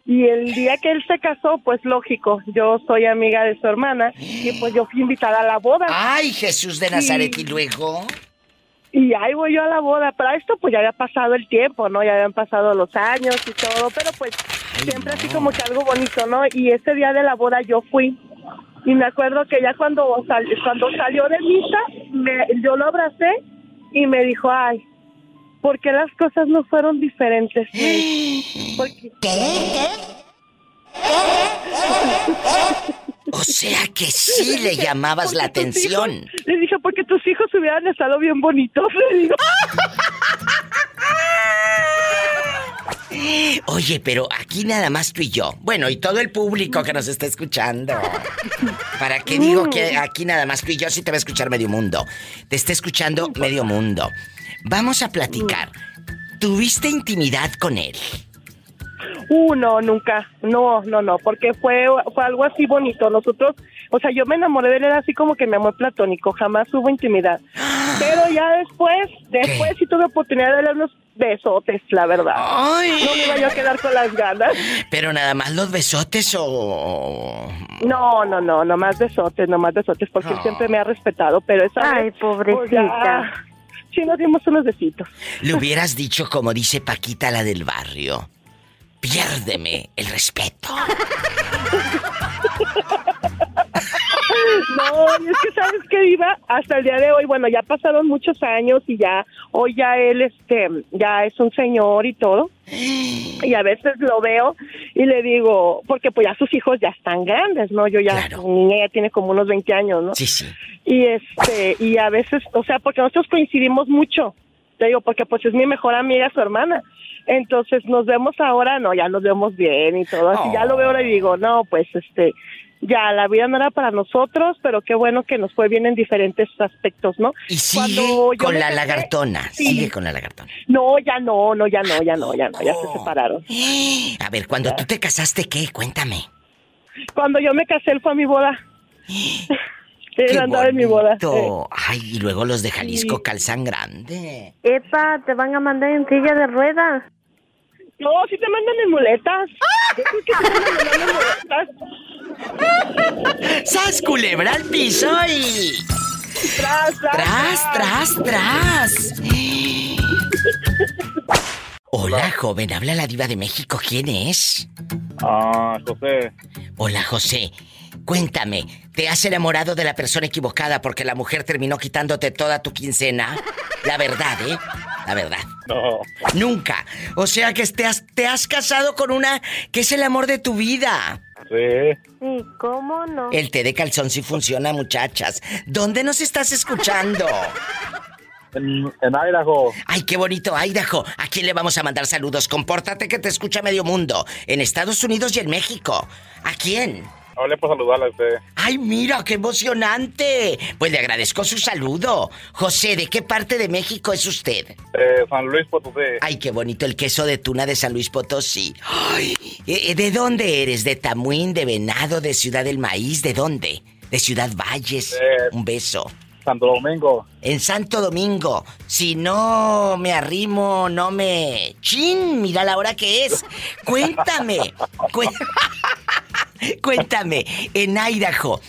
Y el día que él se casó, pues lógico, yo soy amiga de su hermana y pues yo fui invitada a la boda. Ay, Jesús de Nazaret, y luego. Y ahí voy yo a la boda. Para esto, pues ya había pasado el tiempo, ¿no? Ya habían pasado los años y todo, pero pues siempre así como que algo bonito, ¿no? Y ese día de la boda yo fui. Y me acuerdo que ya cuando, sal- cuando salió de misa, me- yo lo abracé y me dijo, ay, ¿por qué las cosas no fueron diferentes? Porque- O sea que sí le llamabas la atención. hijos- le dije, porque tus hijos hubieran estado bien bonitos, le digo. Oye, pero aquí nada más tú y yo. Bueno, y todo el público que nos está escuchando. ¿Para qué digo que aquí nada más tú y yo si te va a escuchar medio mundo? Te está escuchando medio mundo. Vamos a platicar. ¿Tuviste intimidad con él? Uh, no, nunca. No, no, no, porque fue, fue algo así bonito. Nosotros, o sea, yo me enamoré de él, era así como que mi amor platónico, jamás hubo intimidad. Pero ya después, después sí tuve oportunidad de darle unos besotes, la verdad. Ay. No me iba yo a quedar con las ganas. ¿Pero nada más los besotes o...? No, no, no, no más besotes, no más besotes, porque él siempre me ha respetado, pero esa Ay, vez, pobrecita. pues, ya, sí nos dimos unos besitos. Le hubieras dicho como dice Paquita la del barrio. Piérdeme el respeto. No, y es que sabes que iba hasta el día de hoy, bueno, ya pasaron muchos años y ya, hoy ya él, este, ya es un señor y todo. Y a veces lo veo y le digo, porque pues ya sus hijos ya están grandes, ¿no? Yo ya, Claro. mi niña ya tiene como unos 20 años, ¿no? Sí, sí. Y este, y a veces, o sea, porque nosotros coincidimos mucho, te digo, porque pues es mi mejor amiga, su hermana. Entonces nos vemos ahora, no, ya nos vemos bien y todo. Así ya lo veo ahora y digo, no, pues este, ya la vida no era para nosotros, pero qué bueno que nos fue bien en diferentes aspectos, ¿no? Y sigue Cuando con la lagartona. Sí. Sigue con la lagartona. No, ya no, no, ya no, ya no, ya no, ya se separaron. A ver, cuando tú te casaste, ¿qué? Cuéntame. Cuando yo me casé, él fue a mi boda. Qué Él andaba en mi boda. eh. bonito. Ay, y luego los de Jalisco calzan grande. Epa, te van a mandar en silla de ruedas. No, sí te mandan en muletas. Yo creo que sí te mandan en muletas. ¡Sas, culebra al piso y... Tras, tras, ¡Tras, tras, tras! Hola, joven, habla la diva de México. ¿Quién es? Ah, José. Hola, José. Cuéntame, ¿te has enamorado de la persona equivocada porque la mujer terminó quitándote toda tu quincena? La verdad, ¿eh? La verdad. No. Nunca. O sea que te has, te has casado con una que es el amor de tu vida. Sí. Sí, ¿cómo no? El té de calzón sí funciona, muchachas. ¿Dónde nos estás escuchando? En, en Idaho. Ay, qué bonito, Idaho. ¿A quién le vamos a mandar saludos? Compórtate que te escucha medio mundo. En Estados Unidos y en México. ¿A quién? Hablé por saludarle a usted. ¡Ay, mira, qué emocionante! Pues le agradezco su saludo. José, ¿de qué parte de México es usted? Eh, San Luis Potosí. Ay, qué bonito el queso de tuna de San Luis Potosí. Ay, eh, ¿de dónde eres? ¿De Tamuín, de Venado, de Ciudad del Maíz? ¿De dónde? ¿De Ciudad Valles? Eh. Un beso. Santo Domingo. En Santo Domingo. Si no me arrimo, no me... ¡Chin! Mira la hora que es. Cuéntame. Cué- Cuéntame, en Idaho,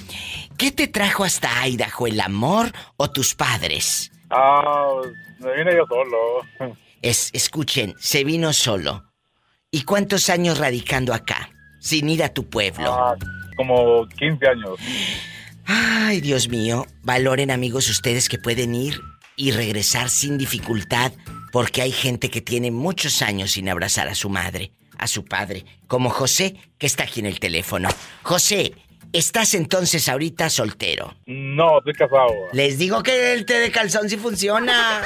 ¿qué te trajo hasta Idaho? ¿El amor o tus padres? Ah, me vine yo solo. Es, escuchen, se vino solo. ¿Y cuántos años radicando acá? Sin ir a tu pueblo. Ah, como 15 años. Ay, Dios mío, valoren amigos ustedes que pueden ir y regresar sin dificultad porque hay gente que tiene muchos años sin abrazar a su madre, a su padre, como José, que está aquí en el teléfono. José, Estás entonces ahorita soltero. No, estoy casado. Les digo que el té de calzón sí funciona.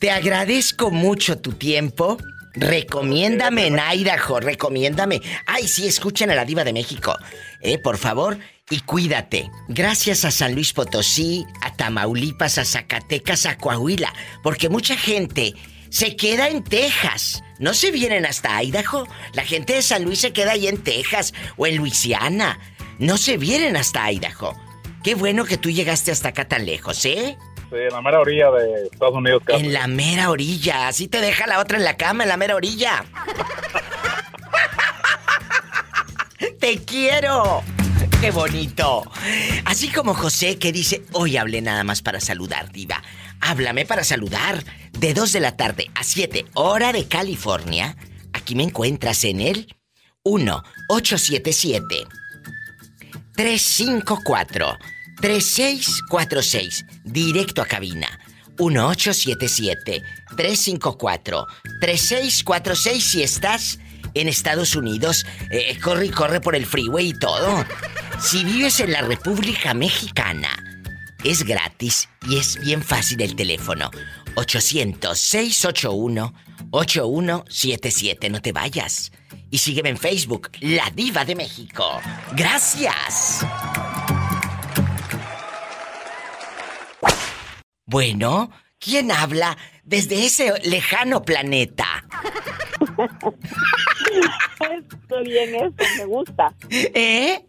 Te agradezco mucho tu tiempo. Recomiéndame en Idaho, recomiéndame. Ay, sí, escuchen a la diva de México. Eh, por favor, y cuídate. Gracias a San Luis Potosí, a Tamaulipas, a Zacatecas, a Coahuila. Porque mucha gente se queda en Texas. No se vienen hasta Idaho. La gente de San Luis se queda ahí en Texas o en Luisiana. No se vienen hasta Idaho. Qué bueno que tú llegaste hasta acá tan lejos, ¿eh? Sí, en la mera orilla de Estados Unidos. casi. En la mera orilla. Así te deja la otra en la cama, en la mera orilla. ¡Te quiero! ¡Qué bonito! Así como José que dice, hoy hablé nada más para saludar, diva. Háblame para saludar. De 2 de la tarde a 7, hora de California. Aquí me encuentras en el 1-877. 354 3646 directo a cabina 1877 354 3646 si estás en Estados Unidos eh, corre y corre por el freeway y todo si vives en la República Mexicana es gratis y es bien fácil el teléfono 800 681 8177 no te vayas y sígueme en Facebook, La Diva de México. Gracias. Bueno, ¿quién habla desde ese lejano planeta? Estoy bien eso, me gusta. ¿Eh?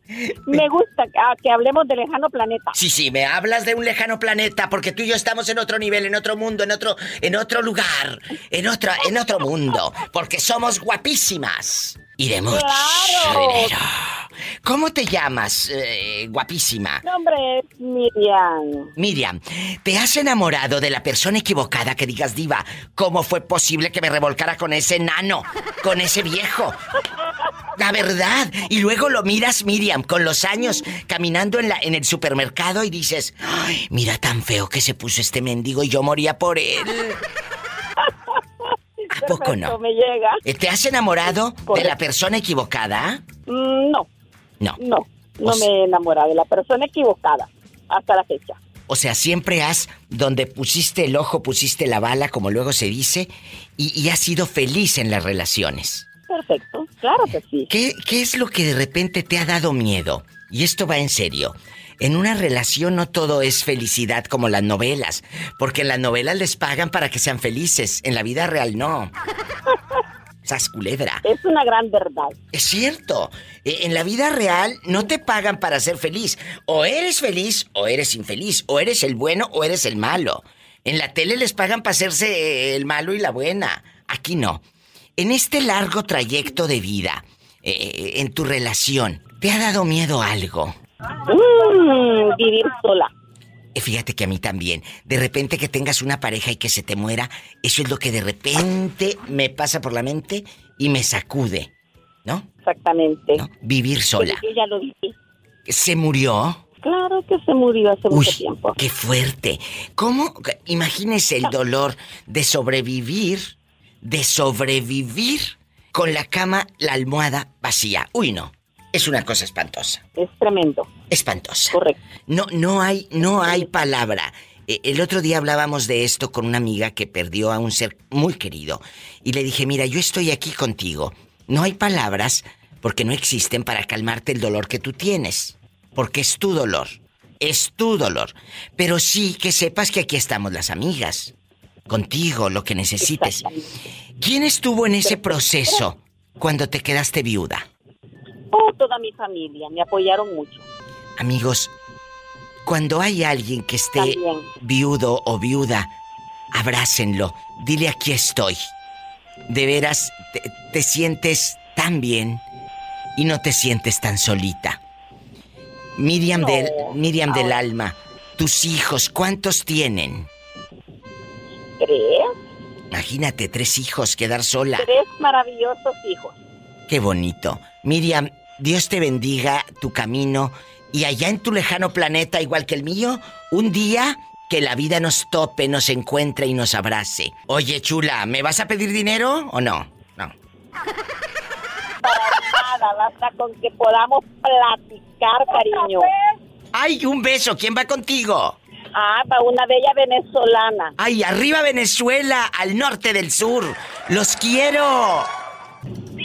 Me gusta ah, que hablemos de lejano planeta. Sí, sí, me hablas de un lejano planeta porque tú y yo estamos en otro nivel, en otro mundo, en otro, en otro lugar, en otra, en otro mundo, porque somos guapísimas y de mucho ¡Claro! dinero. ¿Cómo te llamas, eh, guapísima? Nombre es Miriam. Miriam, ¿te has enamorado de la persona equivocada que digas, diva? ¿Cómo fue posible que me revolcara con ese nano? Con ese viejo. La verdad. Y luego lo miras, Miriam, con los años, caminando en, la, en el supermercado y dices, Ay, mira tan feo que se puso este mendigo y yo moría por él. ¿A poco no? Me llega. Eh, ¿Te has enamorado de la persona equivocada? Mm, No, No. no, no O me he enamorado de la persona equivocada hasta la fecha. O sea, siempre has, donde pusiste el ojo, pusiste la bala, como luego se dice, y, y has sido feliz en las relaciones. Perfecto, claro que sí. ¿Qué, ¿Qué es lo que de repente te ha dado miedo? Y esto va en serio. En una relación no todo es felicidad como las novelas, porque en las novelas les pagan para que sean felices, en la vida real no. Sas culebra. Es una gran verdad. Es cierto. Eh, En la vida real no te pagan para ser feliz. O eres feliz o eres infeliz. O eres el bueno o eres el malo. En la tele les pagan para hacerse eh, el malo y la buena. Aquí no. En este largo trayecto de vida, eh, en tu relación, ¿te ha dado miedo algo? Mm, vivir sola. Fíjate que a mí también. De repente que tengas una pareja y que se te muera, eso es lo que de repente me pasa por la mente y me sacude. ¿No? Exactamente. Vivir sola. Yo ya lo viví. ¿Se murió? Claro que se murió hace Uy, mucho tiempo. qué fuerte. ¿Cómo? Imagínese el dolor de sobrevivir, de sobrevivir con la cama, la almohada vacía. Uy, no. Es una cosa espantosa. Es tremendo. Espantosa. Correcto. No, no hay, no hay palabra. Eh, El otro día hablábamos de esto con una amiga que perdió a un ser muy querido. Y le dije, mira, yo estoy aquí contigo. No hay palabras porque no existen para calmarte el dolor que tú tienes. Porque es tu dolor. Es tu dolor. Pero sí que sepas que aquí estamos las amigas. Contigo, lo que necesites. ¿Quién estuvo en ese proceso cuando te quedaste viuda? Oh, toda mi familia me apoyaron mucho. Amigos, cuando hay alguien que esté También. viudo o viuda, abrácenlo. Dile aquí estoy. De veras, te, te sientes tan bien y no te sientes tan solita. Miriam, No. del, Miriam del alma, tus hijos, ¿cuántos tienen? Tres, Imagínate, tres hijos, quedar sola. tres maravillosos hijos. Qué bonito. Miriam, Dios te bendiga tu camino y allá en tu lejano planeta, igual que el mío, un día que la vida nos tope, nos encuentre y nos abrace. Oye, chula, ¿me vas a pedir dinero o no? No. Para nada, basta con que podamos platicar, cariño. ¡Ay, un beso! ¿Quién va contigo? Ah, para una bella venezolana. ¡Ay, arriba Venezuela! Al norte del sur. ¡Los quiero!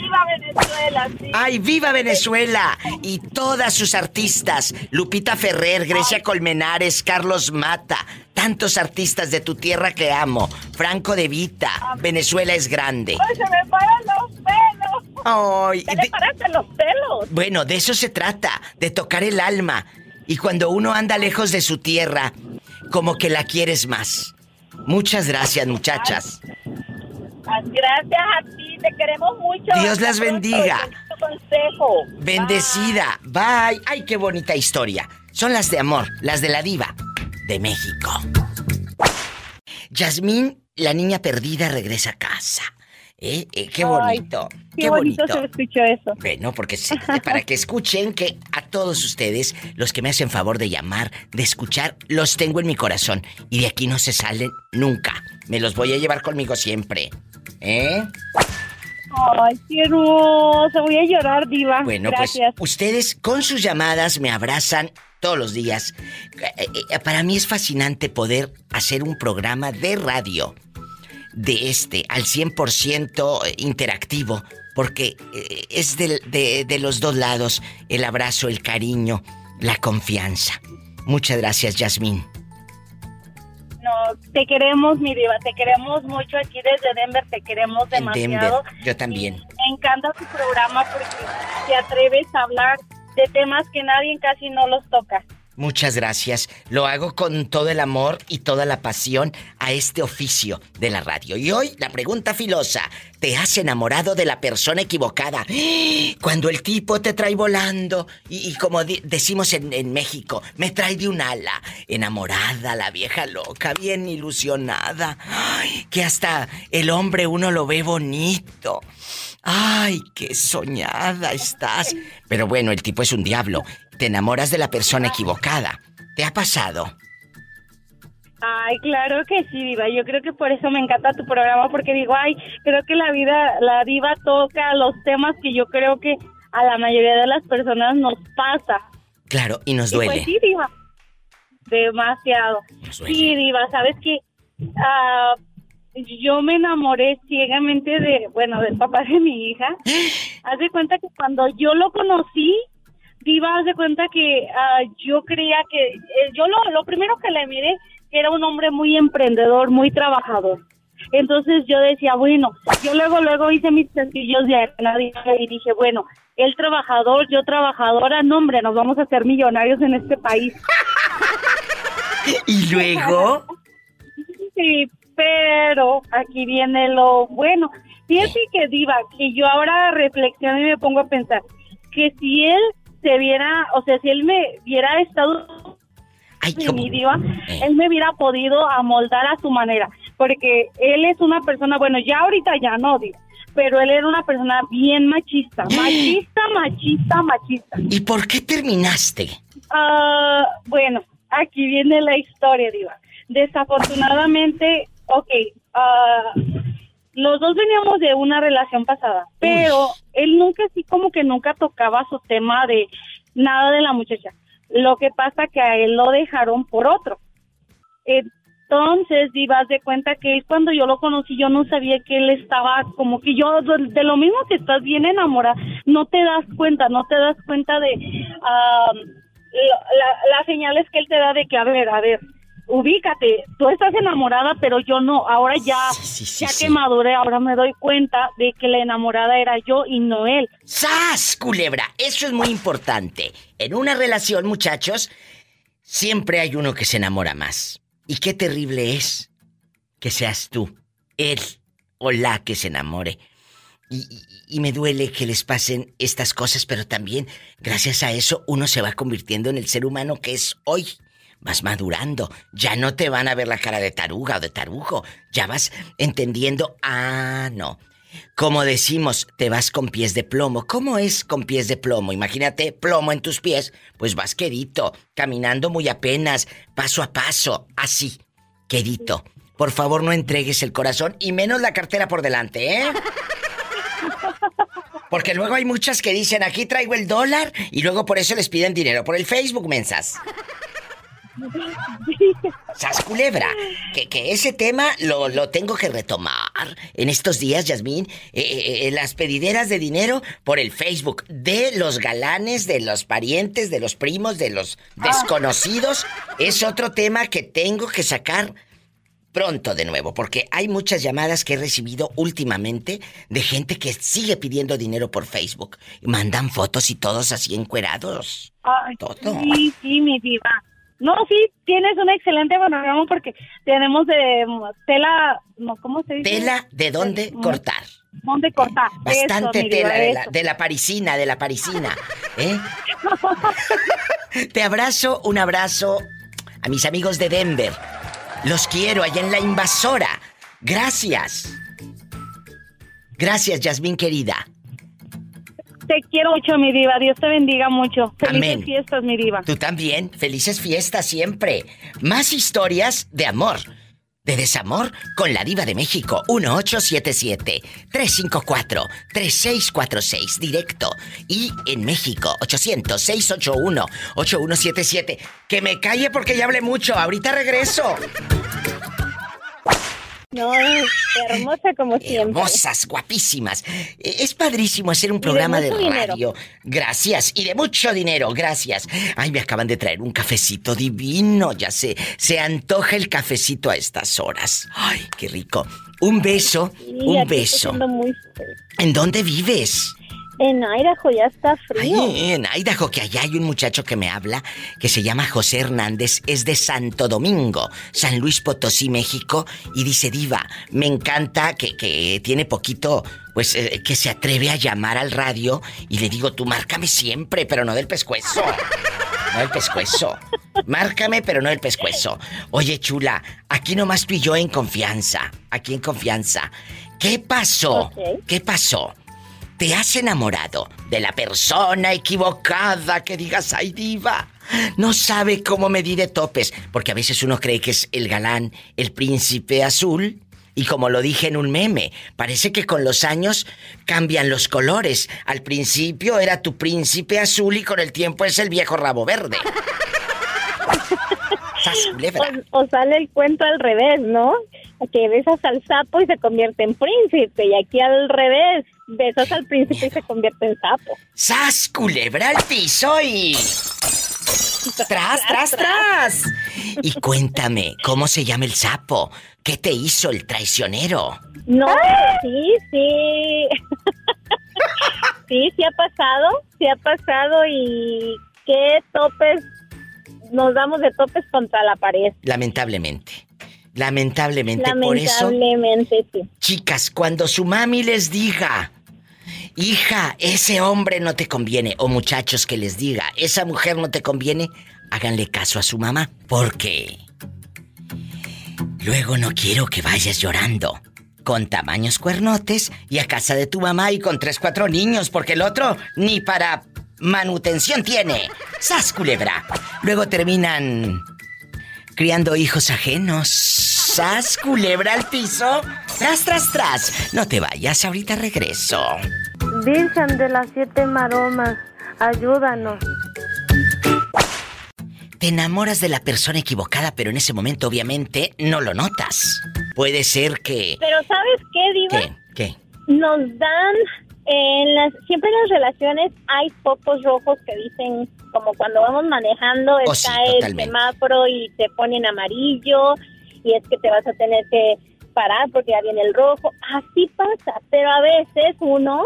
¡Viva Venezuela! Sí. ¡Ay, viva Venezuela! Y todas sus artistas. Lupita Ferrer, Grecia Colmenares, Carlos Mata. Tantos artistas de tu tierra que amo. Franco de Vita. Venezuela es grande. ¡Ay, se me paran los pelos! ¡Ay! ¡Se me paran los pelos! Bueno, de eso se trata, de tocar el alma. Y cuando uno anda lejos de su tierra, como que la quieres más. Muchas gracias, muchachas. Ah, Gracias a ti, te queremos mucho. Dios las bendiga. consejo. Bendecida. Bye. Ay, qué bonita historia. Son las de amor, las de la diva de México. Yasmín, la niña perdida, regresa a casa. ¿Eh? Eh, qué Ay, bonito. Qué, bonito, se escuchó eso. Bueno, porque sí, para que escuchen que a todos ustedes, los que me hacen favor de llamar, de escuchar, los tengo en mi corazón. Y de aquí no se salen nunca. Me los voy a llevar conmigo siempre. ¿Eh? Ay, qué hermoso. Voy a llorar, diva. Bueno, Gracias. pues ustedes con sus llamadas me abrazan todos los días. Eh, eh, Para mí es fascinante poder hacer un programa de radio de este al 100% interactivo, porque eh, es de, de los dos lados el abrazo, el cariño, la confianza. Muchas gracias, Yasmín. Te queremos, mi diva. Te queremos mucho aquí desde Denver. Te queremos Denver, demasiado. yo también. Me encanta tu programa porque te atreves a hablar de temas que nadie casi no los toca. Muchas gracias. Lo hago con todo el amor y toda la pasión a este oficio de la radio. Y hoy la pregunta filosa, ¿te has enamorado de la persona equivocada? Cuando el tipo te trae volando y, como decimos en, México, me trae de un ala, enamorada, la vieja loca, bien ilusionada, que hasta el hombre uno lo ve bonito. Ay, qué soñada estás. Pero bueno, el tipo es un diablo. Te enamoras de la persona equivocada. ¿Te ha pasado? Ay, claro que sí, Diva. Yo creo que por eso me encanta tu programa, porque digo, ay, creo que la vida, la Diva toca los temas que yo creo que a la mayoría de las personas nos pasa. Claro, y nos Y pues duele. sí, Diva. Demasiado. Sí, Diva, sabes que ah, yo me enamoré ciegamente de, bueno, del papá de mi hija. Haz de cuenta que cuando yo lo conocí, Diva, haz de cuenta que ah, yo creía que, eh, yo lo, lo primero que le miré, que era un hombre muy emprendedor, muy trabajador. Entonces yo decía, bueno, yo luego, luego hice mis sencillos de arena y dije, bueno, él trabajador, yo trabajadora, no hombre, nos vamos a hacer millonarios en este país. ¿Y luego? Sí, pero aquí viene lo bueno. Fíjate que Diva, que yo ahora reflexiono y me pongo a pensar que si él se viera, o sea, si él me hubiera estado en mi Diva, él me hubiera podido amoldar a su manera, porque él es una persona, bueno, ya ahorita ya no, Diva, pero él era una persona bien machista, machista, machista, machista. ¿Y por qué terminaste? Ah, bueno, aquí viene la historia, Diva. Desafortunadamente, ok, ah, los dos veníamos de una relación pasada, pero él nunca, así como que nunca tocaba su tema de nada de la muchacha. Lo que pasa que a él lo dejaron por otro. Entonces, Divas, de cuenta que él cuando yo lo conocí, yo no sabía que él estaba como que yo, de, lo mismo que estás bien enamorada, no te das cuenta, no te das cuenta de la- la- las señales que él te da de que, a ver, a ver, ubícate, tú estás enamorada, pero yo no, ahora ya, ya que maduré, ahora me doy cuenta de que la enamorada era yo y no él. ¡Sas, culebra! Eso es muy importante. En una relación, muchachos, siempre hay uno que se enamora más. Y qué terrible es que seas tú, él o la que se enamore. Y, y- y me duele que les pasen estas cosas, pero también, gracias a eso, uno se va convirtiendo en el ser humano que es hoy. Vas madurando. Ya no te van a ver la cara de taruga o de tarugo. Ya vas entendiendo, ah, no. Como decimos, te vas con pies de plomo. ¿Cómo es con pies de plomo? Imagínate plomo en tus pies. Pues vas quedito, caminando muy apenas, paso a paso, así, quedito. Por favor, no entregues el corazón y menos la cartera por delante, ¿eh? Porque luego hay muchas que dicen, aquí traigo el dólar y luego por eso les piden dinero. Por el Facebook, mensas. Sas culebra, que, que ese tema lo, lo tengo que retomar en estos días, Yasmín. eh, eh, eh, las pedideras de dinero por el Facebook de los galanes, de los parientes, de los primos, de los desconocidos. Es otro tema que tengo que sacar pronto de nuevo, porque hay muchas llamadas que he recibido últimamente de gente que sigue pidiendo dinero por Facebook. Mandan fotos y todos así encuerados. Ay, Todo. Sí, sí, mi diva. No, sí, tienes un excelente panorama porque tenemos de tela, no, ¿cómo se dice? Tela de dónde cortar. ¿Dónde cortar? Bastante Eso, mi diva, tela de la, eso. de la parisina, de la parisina. ¿eh? Te abrazo, un abrazo a mis amigos de Denver. Los quiero allá en la invasora. Gracias. Gracias, Yasmín querida. Te quiero mucho, mi diva. Dios te bendiga mucho. Felices Amén. fiestas, mi diva. Tú también. Felices fiestas siempre. Más historias de amor. De desamor con la diva de México. 1877-354-3646. Directo. Y en México. 800-681-8177. Que me calle porque ya hablé mucho. Ahorita regreso. No, hermosa como siempre. Hermosas, guapísimas. Eh, Es padrísimo hacer un programa de, dinero. radio. Gracias. Y de mucho dinero, gracias. Ay, me acaban de traer un cafecito divino. Ya sé, se antoja el cafecito a estas horas. Ay, qué rico. Un beso, Sí, un beso. muy. ¿En dónde vives? En Idaho ya está frío. Ay, en Idaho, que allá hay un muchacho que me habla que se llama José Hernández, es de Santo Domingo, San Luis Potosí, México, y dice, Diva, me encanta que, que tiene poquito, pues, eh, que se atreve a llamar al radio, y le digo, tú márcame siempre, pero no del pescuezo. No del pescuezo. Márcame, pero no del pescuezo. Oye, chula, aquí nomás tú y yo en confianza. Aquí en confianza. ¿Qué pasó? ¿Qué pasó? ¿Te has enamorado de la persona equivocada que digas, ay diva? No sabe cómo me di de topes, porque a veces uno cree que es el galán, el príncipe azul, y como lo dije en un meme, parece que con los años cambian los colores. Al principio era tu príncipe azul y con el tiempo es el viejo rabo verde. O, o sale el cuento al revés, ¿no? Que besas al sapo y se convierte en príncipe. Y aquí al revés, besas al príncipe y se convierte en sapo. ¡Sas, culebra al piso y... ¡Tras, tras, tras! Y cuéntame, ¿cómo se llama el sapo? ¿Qué te hizo el traicionero? No, sí, sí. sí, sí ha pasado, sí ha pasado y qué topes nos damos de topes contra la pared. Lamentablemente. Lamentablemente, por eso, Lamentablemente, sí. chicas, cuando su mami les diga, hija, ese hombre no te conviene, o muchachos que les diga, esa mujer no te conviene, háganle caso a su mamá, porque luego no quiero que vayas llorando con tamaños cuernotes y a casa de tu mamá y con tres, cuatro niños, porque el otro ni para manutención tiene. ¡Sas, culebra! Luego terminan criando hijos ajenos. ¡Sas, culebra al piso! ¡Tras, tras, tras! No te vayas, ahorita regreso. Virgen de las siete maromas, ayúdanos. Te enamoras de la persona equivocada, pero en ese momento obviamente no lo notas. Puede ser que... Pero ¿sabes qué, Diva? ¿Qué? ¿Qué? Nos dan, en las, siempre en las relaciones hay focos rojos que dicen, como cuando vamos manejando, Oh, está sí, el semáforo y te ponen amarillo y es que te vas a tener que parar porque ya viene el rojo. Así pasa, pero a veces uno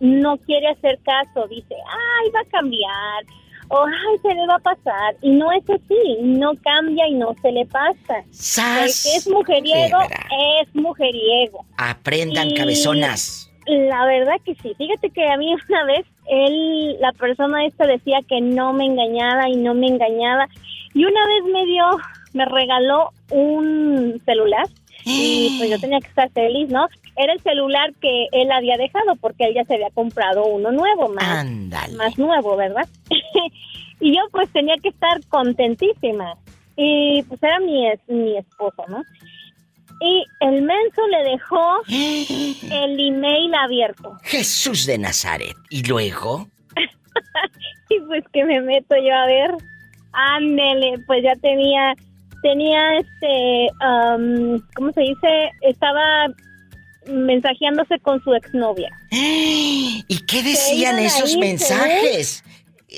no quiere hacer caso, dice, ay, va a cambiar, o ay, se le va a pasar. Y no es así, no cambia y no se le pasa. ¡Sas! El que es mujeriego, es mujeriego. Aprendan, Y- cabezonas. La verdad que sí. Fíjate que a mí una vez él, la persona esta decía que no me engañaba y no me engañaba. Y una vez me dio, me regaló un celular y pues yo tenía que estar feliz, ¿no? Era el celular que él había dejado porque él ya se había comprado uno nuevo, más, Ándale. más nuevo, ¿verdad? y yo pues tenía que estar contentísima. Y pues era mi, es- mi esposo, ¿no? Y el menso le dejó el email abierto. Jesús de Nazaret. ¿Y luego? y pues que me meto yo a ver. Ándele, pues ya tenía, tenía este, am, ¿cómo se dice? Estaba mensajeándose con su exnovia. ¿Y qué decían esos ir, mensajes?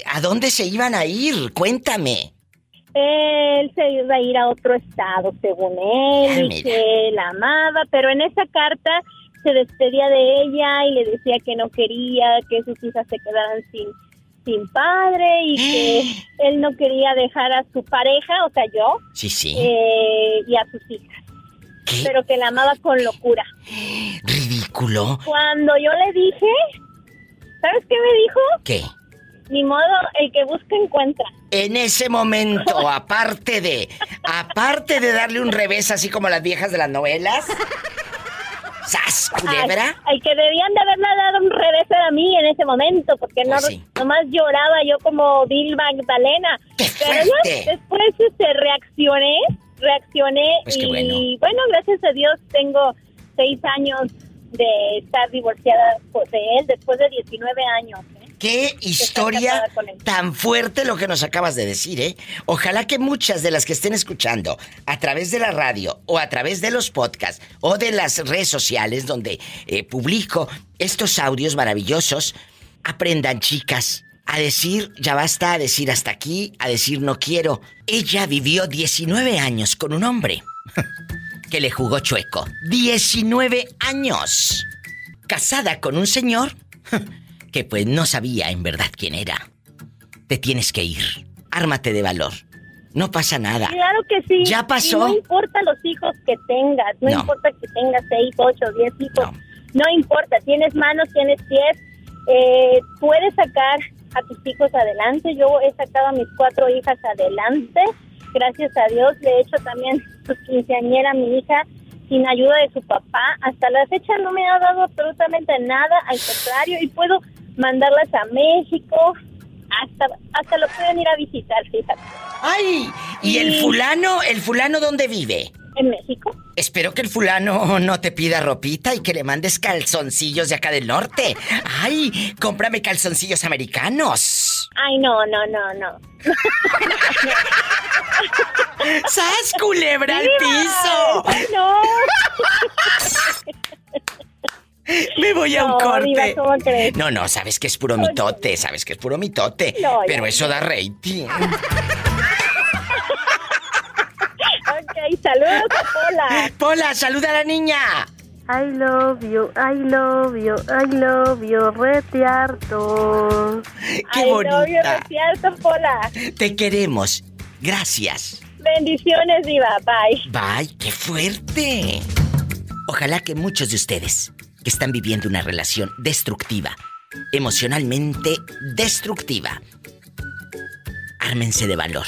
¿A dónde se iban a ir? Cuéntame. Él se iba a ir a otro estado, según él, Ah, y mira. que la amaba, pero en esa carta se despedía de ella y le decía que no quería que sus hijas se quedaran sin, sin padre y que él no quería dejar a su pareja, o sea, yo, Sí, sí. eh, y a sus hijas. Pero que la amaba con locura. Ridículo. Cuando yo le dije, ¿sabes qué me dijo? ¿Qué? Ni modo, el que busca encuentra. En ese momento, aparte de, aparte de darle un revés así como las viejas de las novelas, ¡sas, culebra! Ay, ay, que debían de haberme dado un revés a mí en ese momento, porque no, Pues sí. nomás lloraba yo como Bill Magdalena. Pero ya fuerte! después este, reaccioné, reaccioné Pues qué y bueno. bueno. gracias a Dios tengo seis años de estar divorciada por- de él después de 19 años. ¡Qué historia tan fuerte lo que nos acabas de decir, eh! Ojalá que muchas de las que estén escuchando a través de la radio o a través de los podcasts o de las redes sociales donde eh, publico estos audios maravillosos, aprendan, chicas, a decir ya basta, a decir hasta aquí, a decir no quiero. Ella vivió 19 años con un hombre que le jugó chueco. 19 años. Casada con un señor que pues no sabía en verdad quién era. Te tienes que ir. Ármate de valor. No pasa nada. Claro que sí. ¿Ya Y pasó? no importa los hijos que tengas, no, No. importa que tengas seis, ocho, diez hijos, no, importa, tienes manos, tienes pies, eh, puedes sacar a tus hijos adelante. Yo he sacado a mis cuatro hijas adelante, gracias a Dios. Le he hecho también su quinceañera a mi hija sin ayuda de su papá. Hasta la fecha no me ha dado absolutamente nada, al contrario, y puedo mandarlas a México. Hasta, hasta lo pueden ir a visitar, fíjate. ¡Ay! ¿Y el fulano, el fulano dónde vive? En México. Espero que el fulano no te pida ropita y que le mandes calzoncillos de acá del norte. ¡Ay! Cómprame calzoncillos americanos. Ay, no, no, no, no. ¡Sas, culebra al piso! No. Me voy a un No, corte. Diva, ¿cómo crees? No, no, sabes que es puro mitote, sabes que es puro mitote. No, pero eso da rating. Ok, saludos a Pola. Pola, saluda a la niña. I love you, I love you, I love you, rete harto. ¡Qué novio, bonita! es cierto, Pola. Te queremos. Gracias. Bendiciones, Diva. Bye. Bye, qué fuerte. Ojalá que muchos de ustedes que están viviendo una relación destructiva, emocionalmente destructiva, ármense de valor.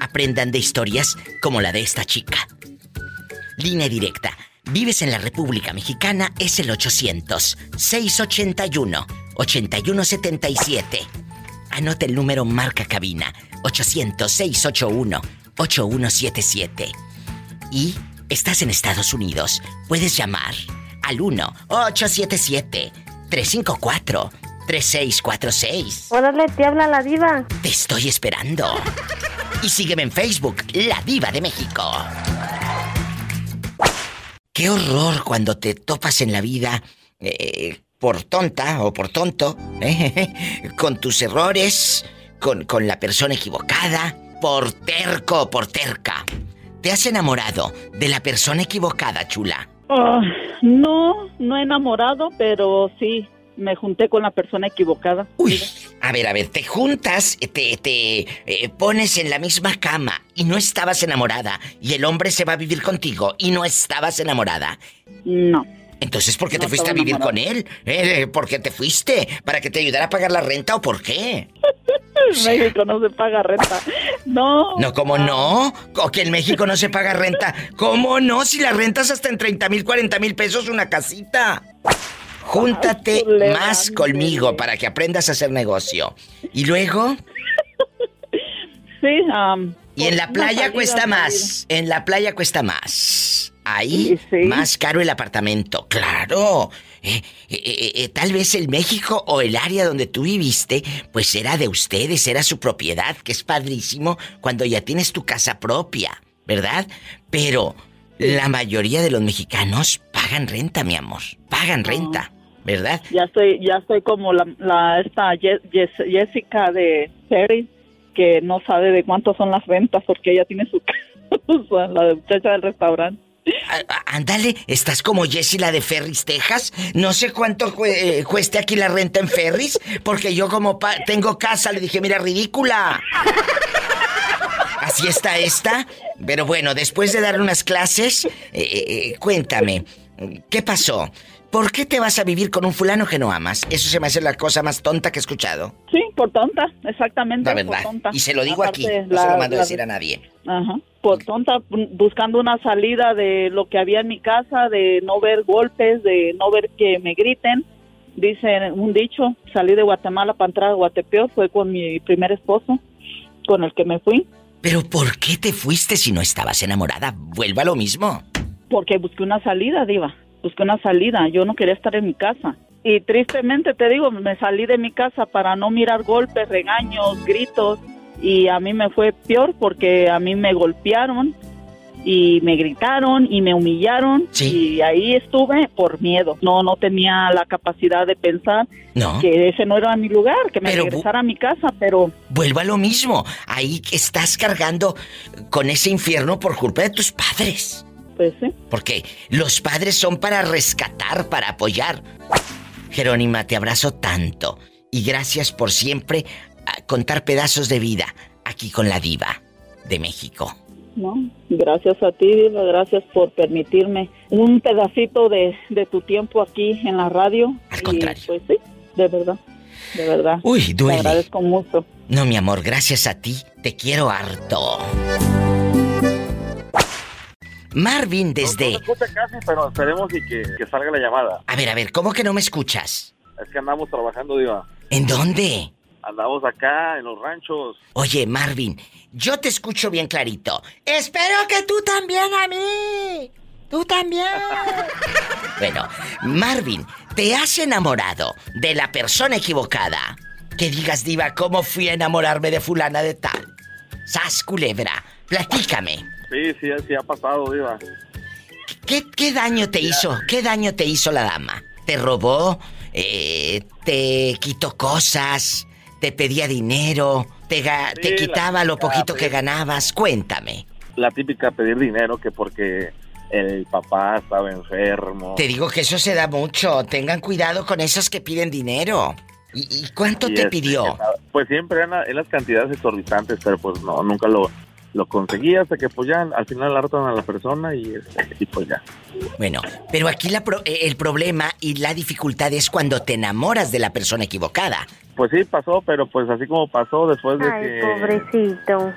Aprendan de historias como la de esta chica. Línea directa. Vives en la República Mexicana, es el 800-681-8177. Anote el número marca cabina 800-681-8177. Y estás en Estados Unidos, puedes llamar al 1-877-354-3646. Órale, te habla la diva. Te estoy esperando. Y sígueme en Facebook, La Diva de México. Qué horror cuando te topas en la vida eh, por tonta o por tonto, eh, con tus errores, con, con la persona equivocada, por terco o por terca. ¿Te has enamorado de la persona equivocada, chula? Ah, no, no enamorado, pero sí, me junté con la persona equivocada. Uy, a ver, a ver, te juntas, te, te eh, pones en la misma cama y no estabas enamorada y el hombre se va a vivir contigo y no estabas enamorada. No. Entonces, ¿por qué te fuiste a vivir con él? Eh, ¿Por qué te fuiste? ¿Para que te ayudara a pagar la renta o por qué? En México no se paga renta. No. No, ¿cómo no? ¿O que en México no se paga renta? ¿Cómo no? Si la rentas hasta en 30 mil, 40 mil pesos una casita. Júntate más conmigo para que aprendas a hacer negocio. Y luego, Sí, am, y en la playa cuesta más. En la playa cuesta más. Ahí, más caro el apartamento. Claro. Eh, eh, eh, tal vez el México o el área donde tú viviste, pues era de ustedes, era su propiedad, que es padrísimo cuando ya tienes tu casa propia, ¿verdad? Pero la mayoría de los mexicanos pagan renta, mi amor. Pagan renta, ¿verdad? Ya estoy, ya estoy como la, la esta Ye- Jessica de Ferry, que no sabe de cuánto son las rentas porque ella tiene su casa, la muchacha del restaurante. Ándale, estás como Jessie la de Ferris, Texas. No sé cuánto cue- eh, cueste aquí la renta en Ferris, porque yo como tengo casa le dije, mira, ridícula. Así está esta. Pero bueno, después de dar unas clases, eh, eh, cuéntame, ¿qué pasó? ¿Por qué te vas a vivir con un fulano que no amas? Eso se me hace la cosa más tonta que he escuchado. Sí, por tonta, exactamente. La por verdad. tonta. Y se lo digo aquí, no se lo mando a decir a nadie. Ajá. Por tonta, bu- buscando una salida de lo que había en mi casa, de no ver golpes, de no ver que me griten. Dice un dicho, salí de Guatemala para entrar a Guatepeor, fue con mi primer esposo, con el que me fui, Pero ¿por qué te fuiste si no estabas enamorada? Vuelva a lo mismo. porque busqué una salida, diva, busqué una salida, yo no quería estar en mi casa. Y tristemente te digo, me salí de mi casa para no mirar golpes, regaños, gritos, y a mí me fue peor porque a mí me golpearon y me gritaron y me humillaron y ahí estuve por miedo. No, no tenía la capacidad de pensar No. que ese no era mi lugar, que me Pero regresara a mi casa, pero Vuelva a lo mismo. Ahí estás cargando con ese infierno por culpa de tus padres. Pues sí. Porque los padres son para rescatar, para apoyar. Jerónima, te abrazo tanto. Y gracias por siempre ah, contar pedazos de vida aquí con la diva de México. No, gracias a ti, Diva, gracias por permitirme un pedacito de, de tu tiempo aquí en la radio. Al contrario. Pues sí, de verdad, de verdad. Uy, duele. Te agradezco mucho. No, mi amor, gracias a ti. Te quiero harto. Marvin No desde... se escucha casi, pero esperemos y que, que salga la llamada. A ver, a ver, ¿cómo que no me escuchas? Es que andamos trabajando, Diva. ¿En dónde? Andamos acá, en los ranchos. Oye, Marvin, yo te escucho bien clarito. Espero que tú también a mí. Tú también. bueno, Marvin, ¿te has enamorado de la persona equivocada? Que digas, diva, ¿cómo fui a enamorarme de fulana de tal? Sas culebra, platícame. Sí, sí, sí ha pasado, Diva. ¿Qué, qué daño te hizo? ¿Qué daño te hizo la dama? ¿Te robó? Eh, ¿Te quitó cosas? ¿Te pedía dinero? ¿Te, Sí, te quitaba lo poquito que ganabas? Cuéntame. La típica pedir dinero que porque el papá estaba enfermo. Te digo que eso se da mucho. Tengan cuidado con esos que piden dinero. ¿Y, y cuánto Y te este, pidió? Pues siempre la- en las cantidades exorbitantes, pero pues no, nunca lo, lo conseguí hasta que pues ya al final hartan a la persona y, este, y pues ya. Bueno, pero aquí la pro- eh, el problema y la dificultad es cuando te enamoras de la persona equivocada. Pues sí, pasó, pero pues así como pasó después de Ay, que... pobrecito.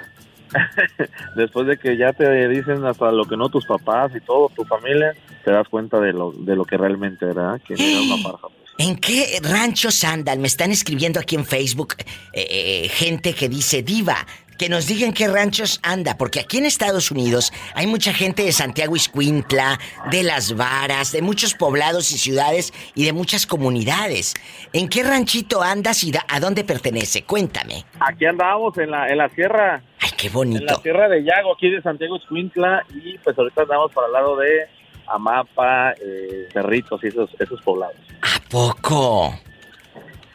después de que ya te dicen hasta lo que no tus papás y todo, tu familia, te das cuenta de lo, de lo que realmente era, que era una pareja. ¿En qué ranchos andan? Me están escribiendo aquí en Facebook eh, eh, gente que dice, diva, que nos digan qué ranchos anda, porque aquí en Estados Unidos hay mucha gente de Santiago Iscuintla, de Las Varas, de muchos poblados y ciudades y de muchas comunidades. ¿En qué ranchito andas y a dónde pertenece? Cuéntame. Aquí andamos en la, en la sierra. Ay, qué En la bonito. sierra de Yago, aquí de Santiago Escuintla, y pues ahorita andamos para el lado de Amapa, eh, Cerritos y esos, esos poblados. ¿A poco?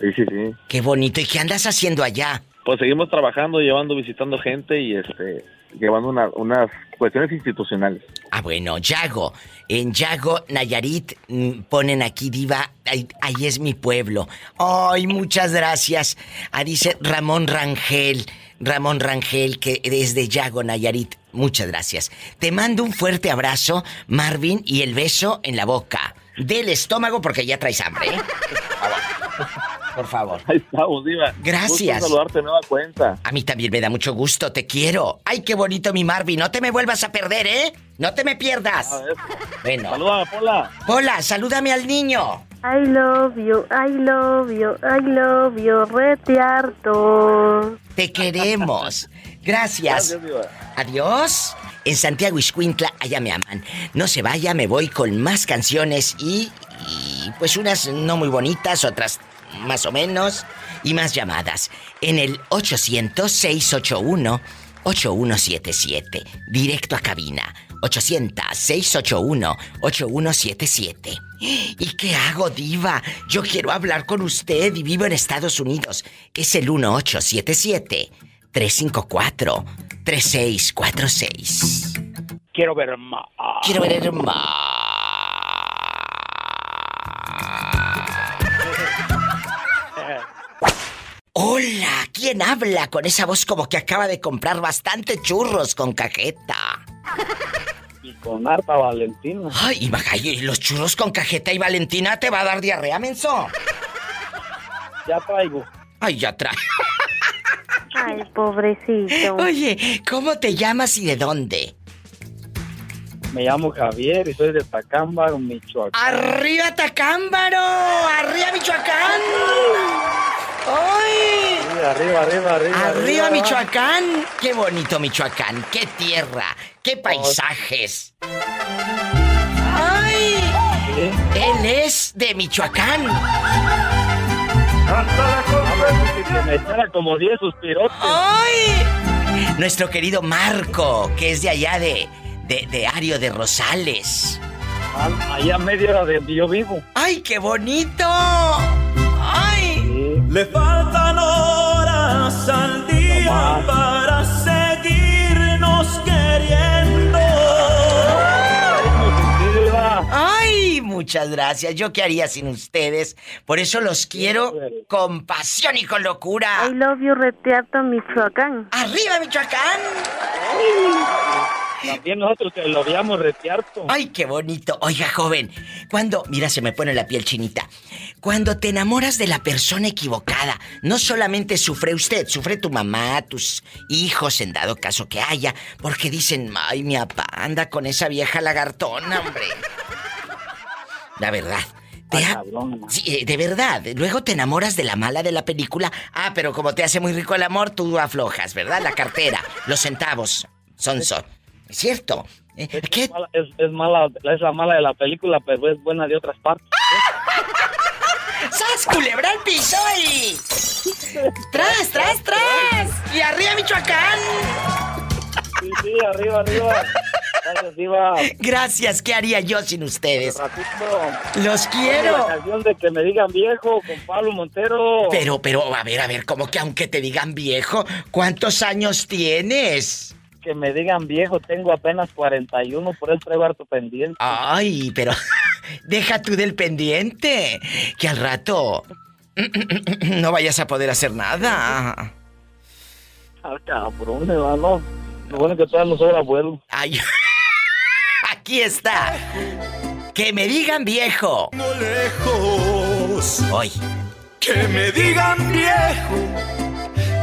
Sí, sí, sí. Qué bonito. ¿Y qué andas haciendo allá? Pues seguimos trabajando, llevando, visitando gente y este llevando una- unas cuestiones institucionales. Ah, bueno, Yago. En Yago, Nayarit, mm, ponen aquí, Diva, ahí, ahí es mi pueblo. Ay, muchas gracias. Ah, dice Ramón Rangel. Ramón Rangel, que desde Yago, Nayarit. Muchas gracias. Te mando un fuerte abrazo, Marvin, y el beso en la boca. Del estómago porque ya traes hambre, ¿eh? por favor. Ahí estamos, Diva. Gracias. Gusto saludarte de nueva cuenta. A mí también me da mucho gusto, te quiero. Ay, qué bonito mi Marvin, no te me vuelvas a perder, ¿eh? No te me pierdas. Bueno. Salúdame, Pola. Pola, salúdame al niño. I love you, I love you, I love you, rete harto. Te queremos. Gracias. Gracias, Diva. Adiós. En Santiago Iscuintla, allá me aman. No se vaya, me voy con más canciones y, y pues unas no muy bonitas, otras más o menos, y más llamadas. En el 800-681-8177. Directo a cabina. 800-681-8177. ¿Y qué hago, diva? Yo quiero hablar con usted y vivo en Estados Unidos. Es el 1877-354-3646. Quiero ver más. Quiero ver más. Hola, ¿quién habla con esa voz como que acaba de comprar bastante churros con cajeta? Y con harta Valentina. Ay, y Magayo, ¿y los churros con cajeta y Valentina te va a dar diarrea, menso? Ya traigo. Ay, ya trae. Ay, pobrecito. Oye, ¿cómo te llamas y de dónde? Me llamo Javier y soy de Tacámbaro, Michoacán. ¡Arriba Tacámbaro! ¡Arriba Michoacán! ¡Ay! Arriba, arriba, arriba. ¡Arriba Michoacán! ¡Qué bonito Michoacán! ¡Qué tierra! ¡Qué paisajes! ¡Ay! Él es de Michoacán. Me como 10 suspirotes. ¡Ay! Nuestro querido Marco, que es de allá de, de, de Ario de Rosales. Al- Allá a media hora de donde yo vivo. ¡Ay, qué bonito! ¡Ay! Le faltan horas al día para seguirnos queriendo. ¡Ay! Muchas gracias. ¿Yo qué haría sin ustedes? Por eso los quiero con pasión y con locura. I love you, Michoacán. ¡Arriba, Michoacán! También nosotros que lo veíamos retiarto. ¡Ay, qué bonito! Oiga, joven, cuando, mira, se me pone la piel chinita. Cuando te enamoras de la persona equivocada, no solamente sufre usted, sufre tu mamá, tus hijos, en dado caso que haya, porque dicen, ay, mi papá anda con esa vieja lagartona, hombre. La verdad. Te ha- Sí, eh, de verdad. Luego te enamoras de la mala de la película. Ah, pero como te hace muy rico el amor, tú aflojas, ¿verdad? La cartera, los centavos, son ¿Es cierto? Eh, ¿Qué? Mala- Es, es mala, es la mala de la película, pero es buena de otras partes. ¡Sas, culebra al piso y... ¡Tras, tras, tras! ¡Y arriba, Michoacán! Sí, sí, arriba, arriba. Gracias, Diva. Gracias, ¿qué haría yo sin ustedes? Ratito. Los quiero. La canción de que me digan viejo con Pablo Montero. Pero, pero, a ver, a ver, como que aunque te digan viejo, ¿cuántos años tienes? Que me digan viejo, tengo apenas 41, por eso traigo harto pendiente. Ay, pero deja tú del pendiente, que al rato no vayas a poder hacer nada. Ah, cabrón, me va, no. Lo bueno que todavía no soy abuelo. Ay, aquí está. Que me digan viejo. lejos. Hoy. Que me digan viejo.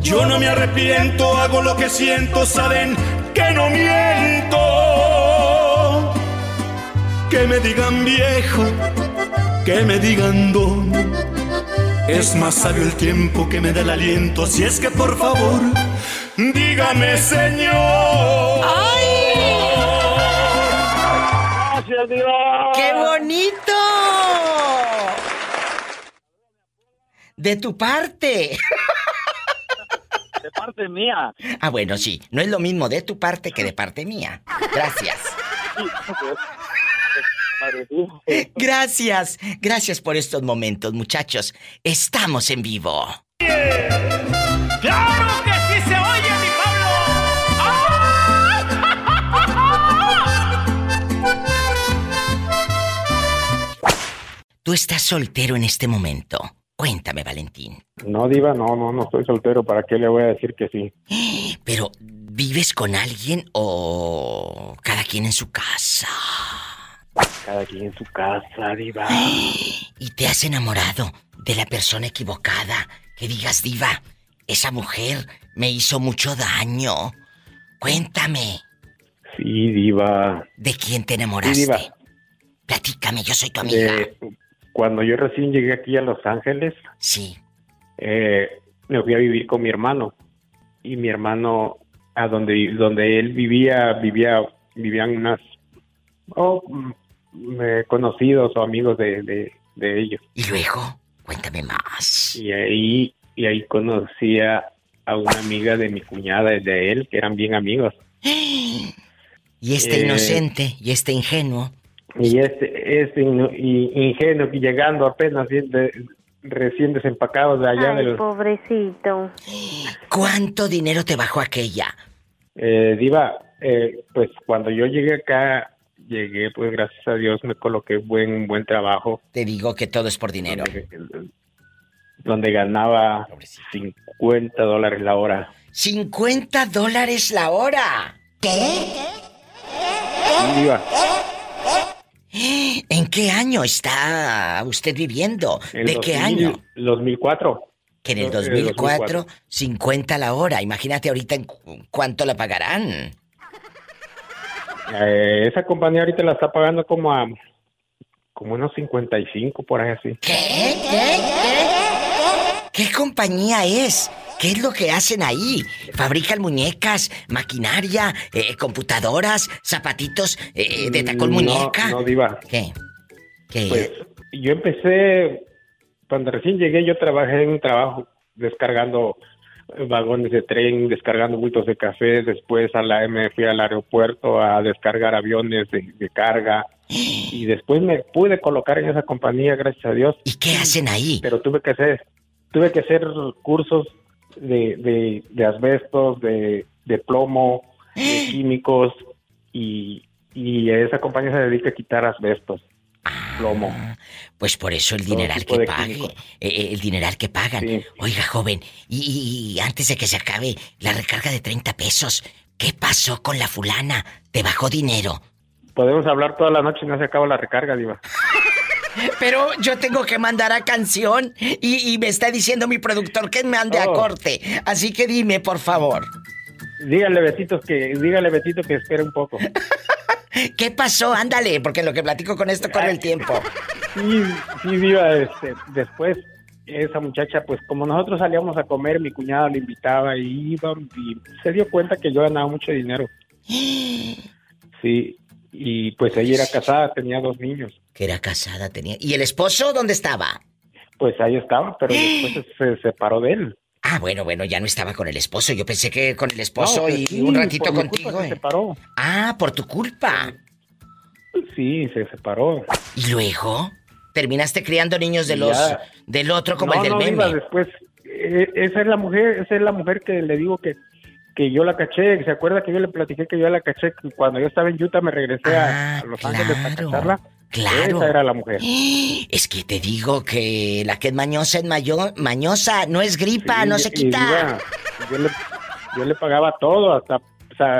yo no me arrepiento, hago lo que siento, saben que no miento. Que me digan viejo, que me digan don. Es más sabio el tiempo que me da el aliento, así es que por favor, dígame señor. Gracias, Diva. ¡Qué bonito! De tu parte. De parte mía. Ah, bueno, sí. No es lo mismo de tu parte que de parte mía. Gracias. Gracias. Gracias por estos momentos, muchachos. Estamos en vivo. ¡Claro que sí se oye, mi Tú estás soltero en este momento. Cuéntame, Valentín. No, Diva, no, no, no estoy soltero. ¿Para qué le voy a decir que sí? Pero, ¿vives con alguien o cada quien en su casa? Cada quien en su casa, Diva. ¿Y te has enamorado de la persona equivocada? Que digas, Diva, esa mujer me hizo mucho daño. Cuéntame, Sí, Diva. ¿de quién te Sí, enamoraste? Diva. Platícame, yo soy tu amiga. Cuando yo recién llegué aquí a Los Ángeles, sí. eh, me fui a vivir con mi hermano. Y mi hermano, a donde, donde él vivía, vivía, vivían unas oh, mm, eh, conocidos o amigos de, de, de ellos. ¿Y luego? Cuéntame más. Y ahí, y ahí conocía a una amiga de mi cuñada y de él, que eran bien amigos. Y este Eh, inocente y este ingenuo. Y este, este y- ingenuo que llegando apenas de- recién desempacados de allá Ay, de los pobrecito. ¿Cuánto dinero te bajó aquella? Eh, Diva, eh, pues cuando yo llegué acá, llegué, pues gracias a Dios me coloqué buen buen trabajo. Te digo que todo es por dinero. Donde, donde ganaba 50 dólares la hora. 50 dólares la hora. Sí, Diva, ¿En qué año está usted viviendo? en ¿De los qué año? 2004. Que en el Eh, 2004, 50 la hora. Imagínate ahorita en cu- cuánto la pagarán. Eh, esa compañía ahorita la está pagando como a como unos 55 por ahí así. ¿Qué? ¿Qué? ¿Qué? ¿Qué compañía es? ¿Qué es lo que hacen ahí? ¿Fabrican muñecas, maquinaria, eh, computadoras, zapatitos eh, de tacón No, muñeca? No, Diva. ¿Qué? ¿Qué? Pues yo empecé, cuando recién llegué, yo trabajé en un trabajo descargando eh, vagones de tren, descargando bultos de café, después a la me fui al aeropuerto a descargar aviones de, de carga y después me pude colocar en esa compañía, gracias a Dios. ¿Y qué hacen ahí? Pero tuve que hacer, tuve que hacer cursos de, de, de asbestos, de, de plomo, de químicos y, y esa compañía se dedica a quitar asbestos, plomo. Pues por eso el dineral que pague, eh, eh, el dineral que pagan. Oiga, joven, y, y- y antes de que se acabe la recarga de 30 pesos, ¿qué pasó con la fulana? ¿Te bajó dinero? Podemos hablar toda la noche y no se acaba la recarga, Diva. Pero yo tengo que mandar a canción y, y me está diciendo mi productor que me ande a Oh. corte. Así que dime, por favor. Dígale, Betito, que, dígale, Betito, que espere un poco. ¿Qué pasó? Ándale, porque en lo que platico con esto corre el tiempo. Sí, sí, Diva, este, después esa muchacha, pues como nosotros salíamos a comer, mi cuñada le invitaba y iba y se dio cuenta que yo ganaba mucho dinero. Sí, y pues ella era casada, tenía dos niños. Que era casada, tenía... ¿Y el esposo dónde estaba? Pues ahí estaba, pero después se separó de él. Ah, bueno, bueno, ya no estaba con el esposo. Yo pensé que con el esposo No, pues y sí, un ratito por mi contigo. se eh. separó. Ah, por tu culpa. Sí, se separó. ¿Y luego? ¿Terminaste criando niños de los ya. del otro como no, el del no, meme? Diva, después, eh, esa es la mujer, esa es la mujer que le digo que, que yo la caché, ¿se acuerda que yo le platiqué que yo la caché que cuando yo estaba en Utah me regresé a- a, Los Ángeles a cacharla? Ah, Claro. Esa era la mujer. Es que te digo que la que es mañosa es mayo- mañosa, no es gripa, Sí, no se quita. Yo, le, yo le pagaba todo, hasta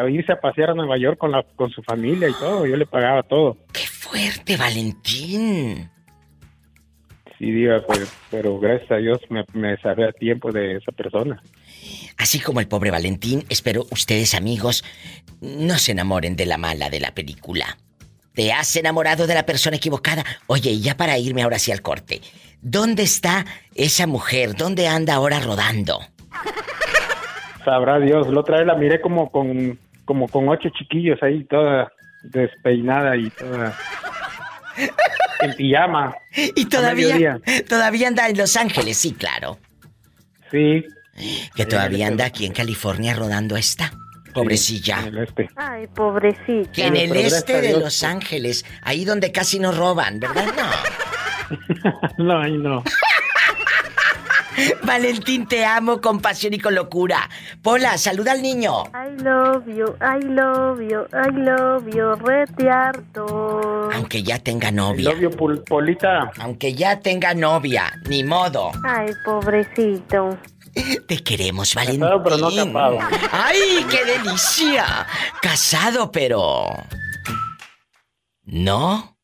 irse a pasear a Nueva York con, la, con su familia y todo, yo le pagaba todo. Fuerte, Valentín. Sí, Diva, pues, pero gracias a Dios me, me salvé a tiempo de esa persona. Así como el pobre Valentín, espero ustedes amigos no se enamoren de la mala de la película. ¿Te has enamorado de la persona equivocada? Oye, y ya para irme ahora sí al corte. ¿Dónde está esa mujer? ¿Dónde anda ahora rodando? Sabrá Dios, la otra vez la miré como con, como con ocho chiquillos ahí, toda despeinada y toda en pijama. Y todavía, todavía anda en Los Ángeles, sí, claro. Sí. Que todavía anda aquí en California rodando esta. Pobrecilla. Ay, pobrecita. Que en el este de Dios, Los Ángeles, ahí donde casi nos roban, ¿verdad? No. No, ahí no. Valentín, te amo con pasión y con locura. Pola, saluda al niño. I love you, I love you, I love you, rete harto. Aunque ya tenga novia. Novio Pol- Polita. Aunque ya tenga novia, ni modo. Ay, pobrecito. Te queremos, Valentín. Casado, pero no capado. ¡Ay, qué delicia! Casado, pero. No.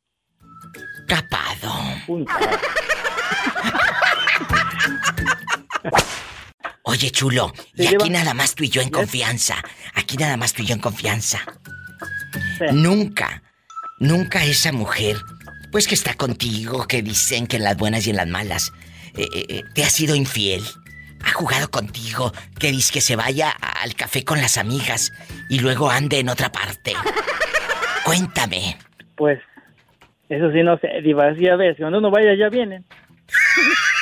Capado. Oye, chulo, y aquí nada más tú y yo en confianza. Aquí nada más tú y yo en confianza. Nunca, nunca esa mujer, pues que está contigo, que dicen que en las buenas y en las malas, eh, eh, eh, te ha sido infiel. Ha jugado contigo, que dice que se vaya al café con las amigas y luego ande en otra parte. Cuéntame. Pues, eso sí, no sé, Diva, a ver, si cuando uno vaya ya vienen.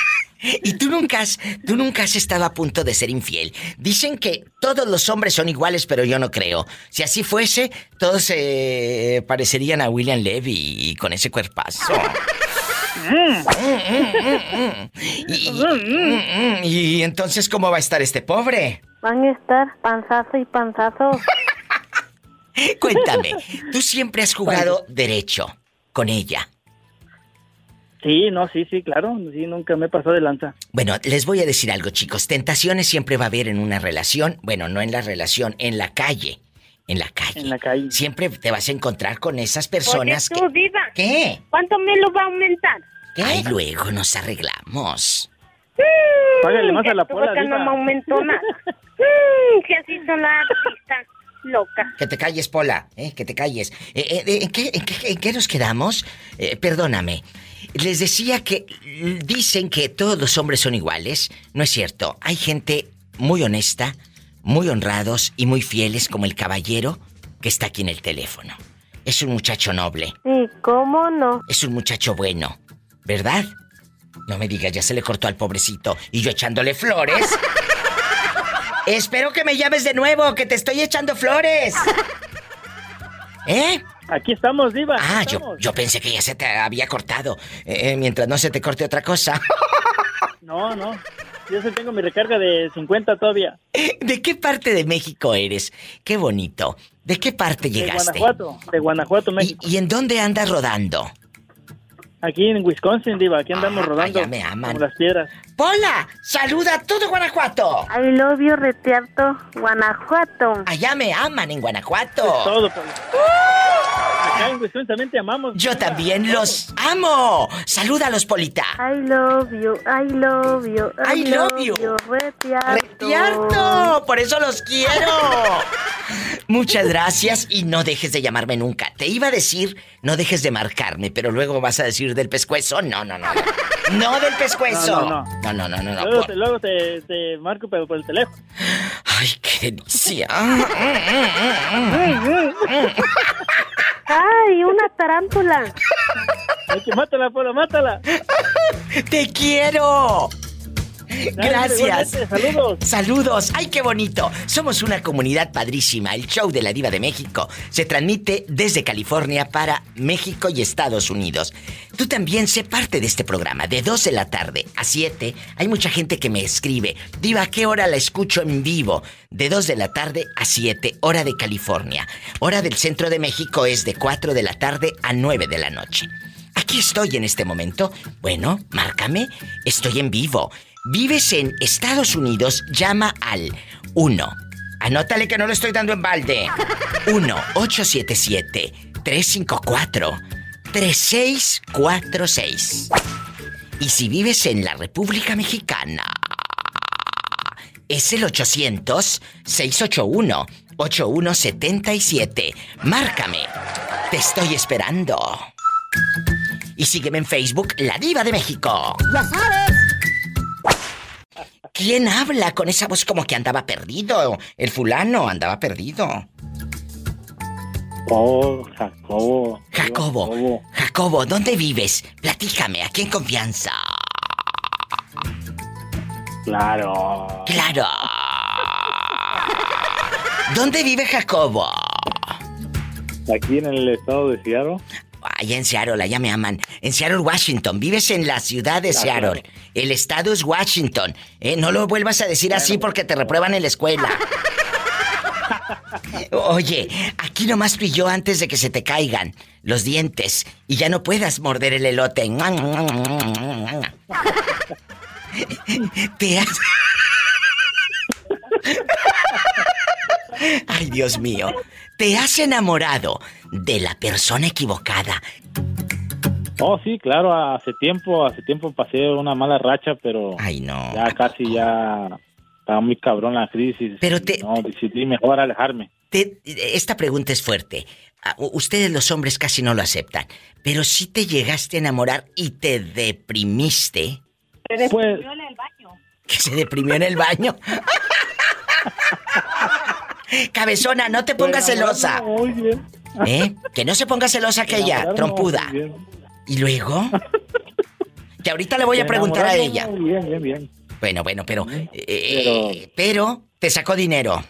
Y tú nunca has, tú nunca has estado a punto de ser infiel. Dicen que todos los hombres son iguales, pero yo no creo. Si así fuese, todos se parecerían a William Levy y con ese cuerpazo. Y, y entonces, ¿cómo va a estar este pobre? Van a estar panzazo y panzazo. Cuéntame, tú siempre has jugado derecho con ella. Sí, no, sí, sí, claro, sí, nunca me pasado de lanza. Bueno, les voy a decir algo, chicos. Tentaciones siempre va a haber en una relación. Bueno, no en la relación, en la calle. En la calle. En la calle. Siempre te vas a encontrar con esas personas Oye, tú, que... Diva. ¿Qué? ¿Cuánto me lo va a aumentar? Ay, luego nos arreglamos. Págale más a la pola, no me aumentó nada. Mm, que así son las artistas. Loca. Que te calles, Pola, ¿eh? Que te calles. Eh, eh, ¿en, qué, en qué- en qué nos quedamos? Eh, perdóname. Les decía que dicen que todos los hombres son iguales. No es cierto. Hay gente muy honesta, muy honrados y muy fieles como el caballero que está aquí en el teléfono. Es un muchacho noble. Sí, ¿cómo no? Es un muchacho bueno. ¿Verdad? No me digas, ya se le cortó al pobrecito y yo echándole flores. Espero que me llames de nuevo, que te estoy echando flores. ¿Eh? Aquí estamos, Diva. Ah, yo, yo pensé que ya se te había cortado. Eh, eh, mientras no se te corte otra cosa. No, no. Yo sí tengo mi recarga de 50 todavía. ¿De qué parte de México eres? Qué bonito. ¿De qué parte De llegaste? Guanajuato, de Guanajuato, México. ¿Y en dónde andas rodando? Aquí en Wisconsin, Diva, aquí andamos rodando. allá me aman. Como las piedras. ¡Pola! ¡Saluda a todo Guanajuato! I love you, rete harto, Guanajuato. Allá me aman en Guanajuato. Es todo, Pola. Acá en Wisconsin también te amamos. Yo también los amo. Salúdalos, Polita. I love you, I love you, I, I love you. harto. ¡Cierto! Por eso los quiero. Muchas gracias y no dejes de llamarme nunca. Te iba a decir, no dejes de marcarme, pero luego vas a decir del pescuezo. No, no, no. No, no del pescuezo. No, no, no. No, no, no, no. Luego, por- te, luego te, te marco, pero por el teléfono. Ay, qué delicia. ¡Ay, una tarántula! Hay que mátala, Pola, mátala. ¡Te quiero! Gracias. saludos. Saludos. ¡Ay, qué bonito! Somos una comunidad padrísima. El show de la Diva de México se transmite desde California para México y Estados Unidos. Tú también sé parte de este programa. De 2 de la tarde a 7 hay mucha gente que me escribe. Diva, ¿a qué hora la escucho en vivo? De 2 de la tarde a 7, hora de California. Hora del centro de México es de 4 de la tarde a 9 de la noche. Aquí estoy en este momento. Bueno, márcame. Estoy en vivo. Vives en Estados Unidos, llama al 1. Anótale que no lo estoy dando en balde. 1-877-354-3646. Y si vives en la República Mexicana, es el 800-681-8177. Márcame. Te estoy esperando. Y sígueme en Facebook, La Diva de México. Ya sabes. ¿Quién habla con esa voz como que andaba perdido? El fulano andaba perdido. Oh, Jacobo. Jacobo, Jacobo, ¿dónde vives? Platícame, aquí en confianza. Claro. Claro. ¿Dónde vive Jacobo? Aquí en el estado de Seattle. Allá en Seattle, allá me aman. En Seattle, Washington. Vives en la ciudad de Seattle. El estado es Washington. Eh, no lo vuelvas a decir así porque te reprueban en la escuela. Oye, aquí nomás tú y yo antes de que se te caigan los dientes y ya no puedas morder el elote. Te has... Ay, Dios mío. Te has enamorado de la persona equivocada. Oh, sí, claro, hace tiempo, hace tiempo pasé una mala racha, pero Ay, no. ya casi ya estaba muy cabrón la crisis. Pero te- No, decidí mejor alejarme. Te- esta pregunta es fuerte. Ah, Ustedes los hombres casi no lo aceptan. Pero si te llegaste a enamorar y te deprimiste. Se deprimió en el baño. ¿Que se deprimió en el baño? Cabezona, no te pongas celosa. Muy bien. ¿Eh? Que no se ponga celosa aquella, trompuda. ¿Y luego? Que ahorita le voy a preguntar a ella. muy Bien, bien, bien. Bueno, bueno, pero... eh, pero te sacó dinero.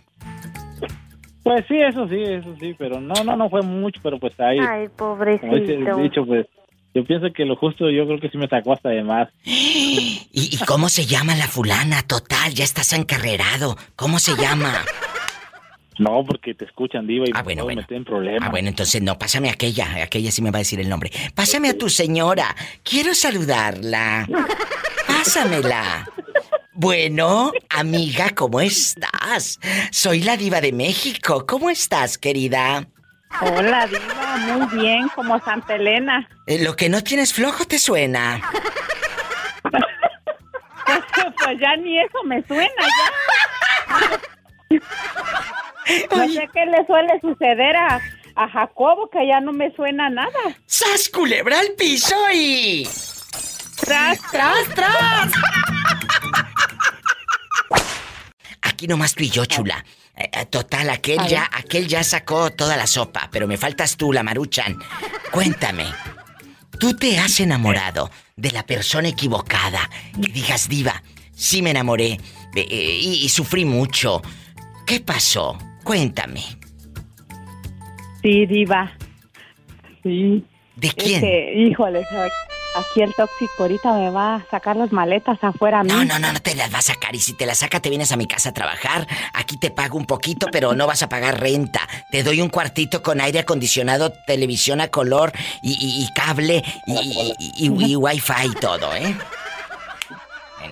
Pues sí, eso sí, eso sí, pero no, no, no fue mucho, pero pues ahí. Ay, pobrecito. dicho, pues yo pienso que lo justo, yo creo que sí me sacó hasta de más. ¿Y, y cómo se llama la fulana? Total, ya estás encarrerado. ¿Cómo se llama? No, porque te escuchan, Diva, y Ah, me bueno, bueno. meter en problemas. Ah, bueno, entonces no, pásame aquella. Aquella sí me va a decir el nombre. Pásame a tu señora. Quiero saludarla. Pásamela. Bueno, amiga, ¿cómo estás? Soy la diva de México. ¿Cómo estás, querida? Hola, Diva, muy bien, como Santa Elena. Eh, Lo que no tienes flojo te suena. pues ya ni eso me suena, ya. No sé qué le suele suceder a, a Jacobo, que ya no me suena nada. ¡Sas, culebra al piso y... ¡Tras, tras, tras! Aquí nomás tú y yo, chula. Eh, eh, total, aquel ya, aquel ya sacó toda la sopa, pero me faltas tú, la maruchan. Cuéntame, ¿tú te has enamorado de la persona equivocada? Que digas, diva, sí me enamoré eh, eh, y, y sufrí mucho. ¿Qué pasó? Cuéntame. Sí, Diva. Sí. ¿De quién? Este, híjole, aquí el tóxico ahorita me va a sacar las maletas afuera a mí. No, no, no, no te las va a sacar. Y si te las saca, te vienes a mi casa a trabajar. Aquí te pago un poquito, pero no vas a pagar renta. Te doy un cuartito con aire acondicionado, televisión a color y, y- y cable y, y, y- y wifi y todo, ¿eh?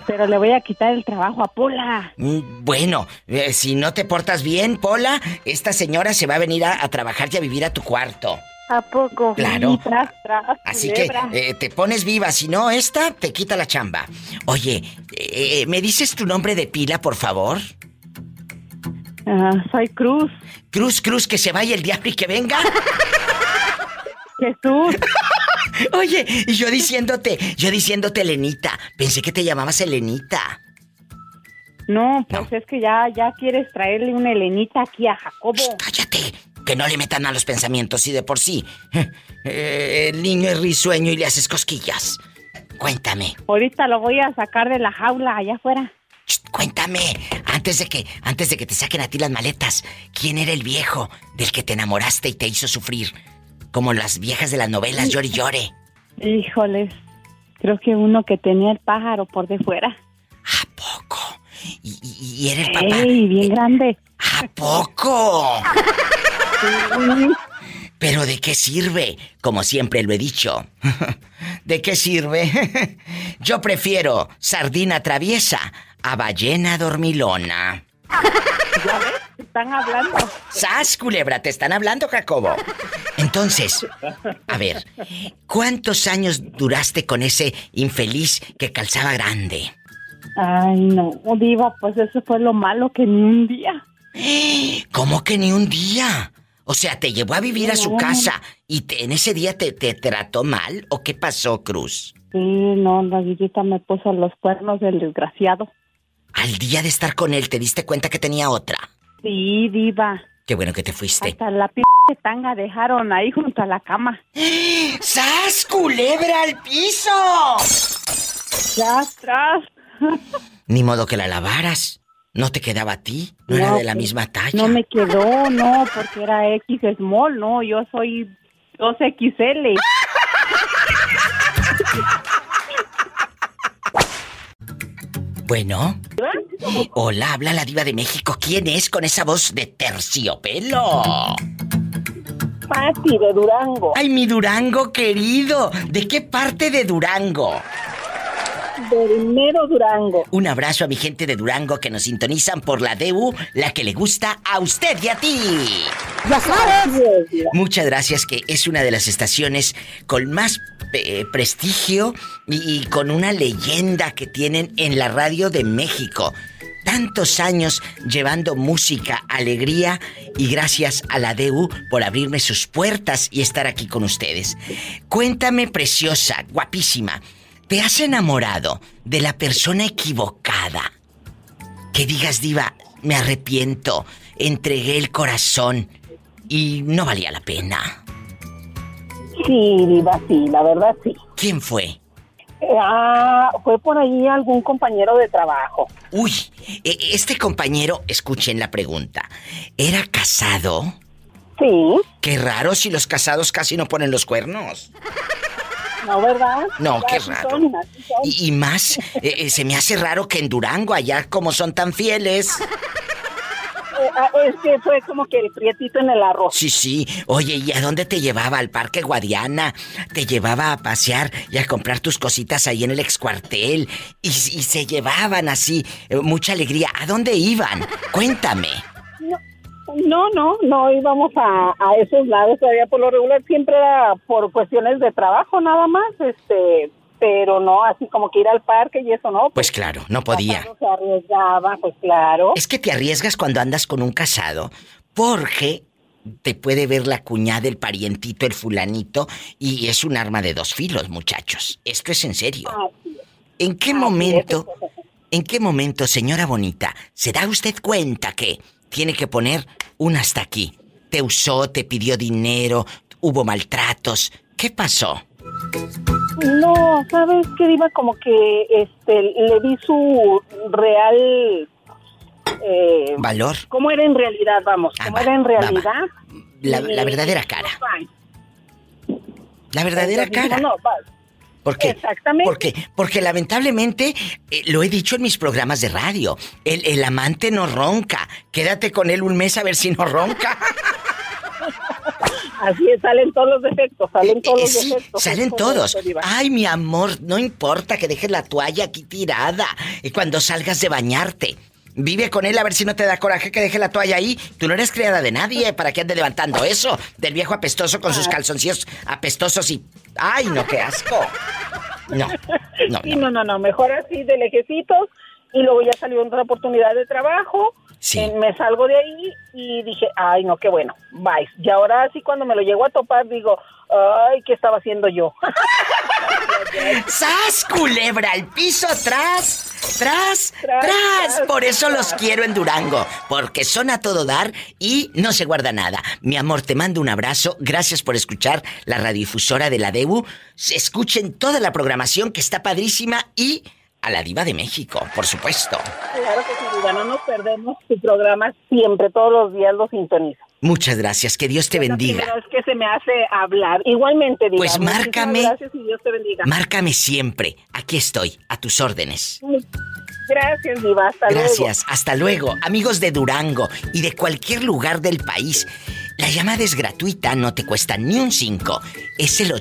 Pero le voy a quitar el trabajo a Pola. Mm, Bueno, eh, si no te portas bien, Pola, esta señora se va a venir a, a trabajar y a vivir a tu cuarto. ¿A poco? Claro. Tras, tras, Así culebra. que eh, te pones viva, si no, esta te quita la chamba. Oye, eh, ¿me dices tu nombre de pila, por favor? Ah, soy Cruz. Cruz, Cruz, que se vaya el diablo y que venga. Jesús. Oye, y yo diciéndote, yo diciéndote Elenita. Pensé que te llamabas Elenita. No, pues es que ya, ya quieres traerle una Elenita aquí a Jacobo. cállate. Que no le metan a los pensamientos y de por sí. eh, el niño es risueño y le haces cosquillas. Cuéntame, Ahorita lo voy a sacar de la jaula allá afuera. cuéntame. Antes de que, antes de que te saquen a ti las maletas, ¿quién era el viejo del que te enamoraste y te hizo sufrir? Como las viejas de las novelas, llore y llore. Híjoles, creo que uno que tenía el pájaro por de fuera. Y, y- y era el papá. ¡Ey, bien grande! ¿A poco? Pero ¿de qué sirve? Como siempre lo he dicho. ¿De qué sirve? Yo prefiero sardina traviesa a ballena dormilona. ¿Ya ves? Están hablando. ¡Sas, culebra! Te están hablando, Jacobo. Entonces, a ver, ¿cuántos años duraste con ese infeliz que calzaba grande? Ay, no, Diva, pues eso fue lo malo que ni un día. ¿Cómo que ni un día? O sea, ¿te llevó a vivir a su casa y te- en ese día te, te trató mal? ¿O qué pasó, Cruz? Sí, no, la visita me puso los cuernos del desgraciado. Al día de estar con él, ¿te diste cuenta que tenía otra? Sí, Diva. Qué bueno que te fuiste. Hasta la p tanga dejaron ahí junto a la cama. ¡Sas, culebra al piso! Ya atrás. Ni modo que la lavaras. ¿No te quedaba a ti? ¿No, era No, de la pues, misma talla? No me quedó, no, porque era X small, no, yo soy 2XL. Bueno. Hola, habla la diva de México. ¿Quién es con esa voz de terciopelo? Pati de Durango. Ay, mi Durango querido. ¿De qué parte de Durango? Del mero Durango. Un abrazo a mi gente de Durango que nos sintonizan por la DU, la que le gusta a usted y a ti. Ya sabes. Muchas gracias, que es una de las estaciones con más eh, prestigio y, y con una leyenda que tienen en la radio de México. Tantos años llevando música, alegría y gracias a la DU por abrirme sus puertas y estar aquí con ustedes. Cuéntame, preciosa, guapísima, ¿te has enamorado de la persona equivocada? Que digas, diva, me arrepiento, entregué el corazón y no valía la pena. Sí, Diva, sí, la verdad sí. ¿Quién fue? Eh, ah, fue por ahí algún compañero de trabajo. Uy, e- este compañero, escuchen la pregunta, ¿era casado? Sí. Qué raro si los casados casi no ponen los cuernos. ¿No, verdad? No, qué raro. son, y más, eh, eh, se me hace raro que en Durango, allá como son tan fieles. Eh, ah, es que fue como que el prietito en el arroz. Sí, sí. Oye, ¿y a dónde te llevaba? ¿Al Parque Guadiana? ¿Te llevaba a pasear y a comprar tus cositas ahí en el excuartel? Y, y se llevaban así, eh, mucha alegría. ¿A dónde iban? Cuéntame. No, no, no íbamos a, a esos lados todavía por lo regular siempre era por cuestiones de trabajo nada más, este, pero no así como que ir al parque y eso no. Pues claro, no podía. Se arriesgaba, pues claro. Es que te arriesgas cuando andas con un casado, porque te puede ver la cuñada, el parientito, el fulanito, y es un arma de dos filos, muchachos. Esto es en serio. ¿En qué momento, en qué momento, señora bonita, se da usted cuenta que tiene que poner un hasta aquí? Te usó, te pidió dinero, hubo maltratos. ¿Qué pasó? No, ¿sabes qué, Diva? Como que este, le di su real... Eh, ¿Valor? ¿Cómo era en realidad, vamos? ¿Cómo era en realidad? La, verdadera cara. La verdadera Entonces, cara. no, va- ¿Por qué? Exactamente. Porque, porque lamentablemente, eh, lo he dicho en mis programas de radio, el, el amante no ronca. Quédate con él un mes a ver si no ronca. Así es, salen todos los defectos, salen todos Eh, los sí, defectos. salen todos. Ay, mi amor, no importa que dejes la toalla aquí tirada y cuando salgas de bañarte. Vive con él a ver si no te da coraje que deje la toalla ahí. Tú no eres criada de nadie para que ande levantando eso. Del viejo apestoso con Ah. sus calzoncillos apestosos y... ¡Ay, no, qué asco! No, no, Sí, no, no, no, mejor así de lejecitos y luego ya salió otra oportunidad de trabajo. Eh, me salgo de ahí y dije, ay, no, qué bueno, bye. Y ahora sí cuando me lo llego a topar digo, ay, ¿qué estaba haciendo yo? ¡Sas, culebra! ¡Al piso, tras! ¡Tras! ¡Tras! Por eso los quiero en Durango, porque son a todo dar y no se guarda nada. Mi amor, te mando un abrazo. Gracias por escuchar la radiodifusora de la DEU. Escuchen toda la programación que está padrísima y a la Diva de México, por supuesto. Claro que sí, Diva, no nos perdemos tu programa siempre, todos los días lo sintonizo. Muchas gracias. Que Dios te bendiga. Vez que se me hace hablar. Igualmente, Diva. Pues márcame. Gracias y Dios te bendiga. Márcame siempre. Aquí estoy, a tus órdenes. Gracias, Diva. Hasta Gracias, luego. hasta luego. Amigos de Durango y de cualquier lugar del país, la llamada es gratuita, no te cuesta ni un 5. Es el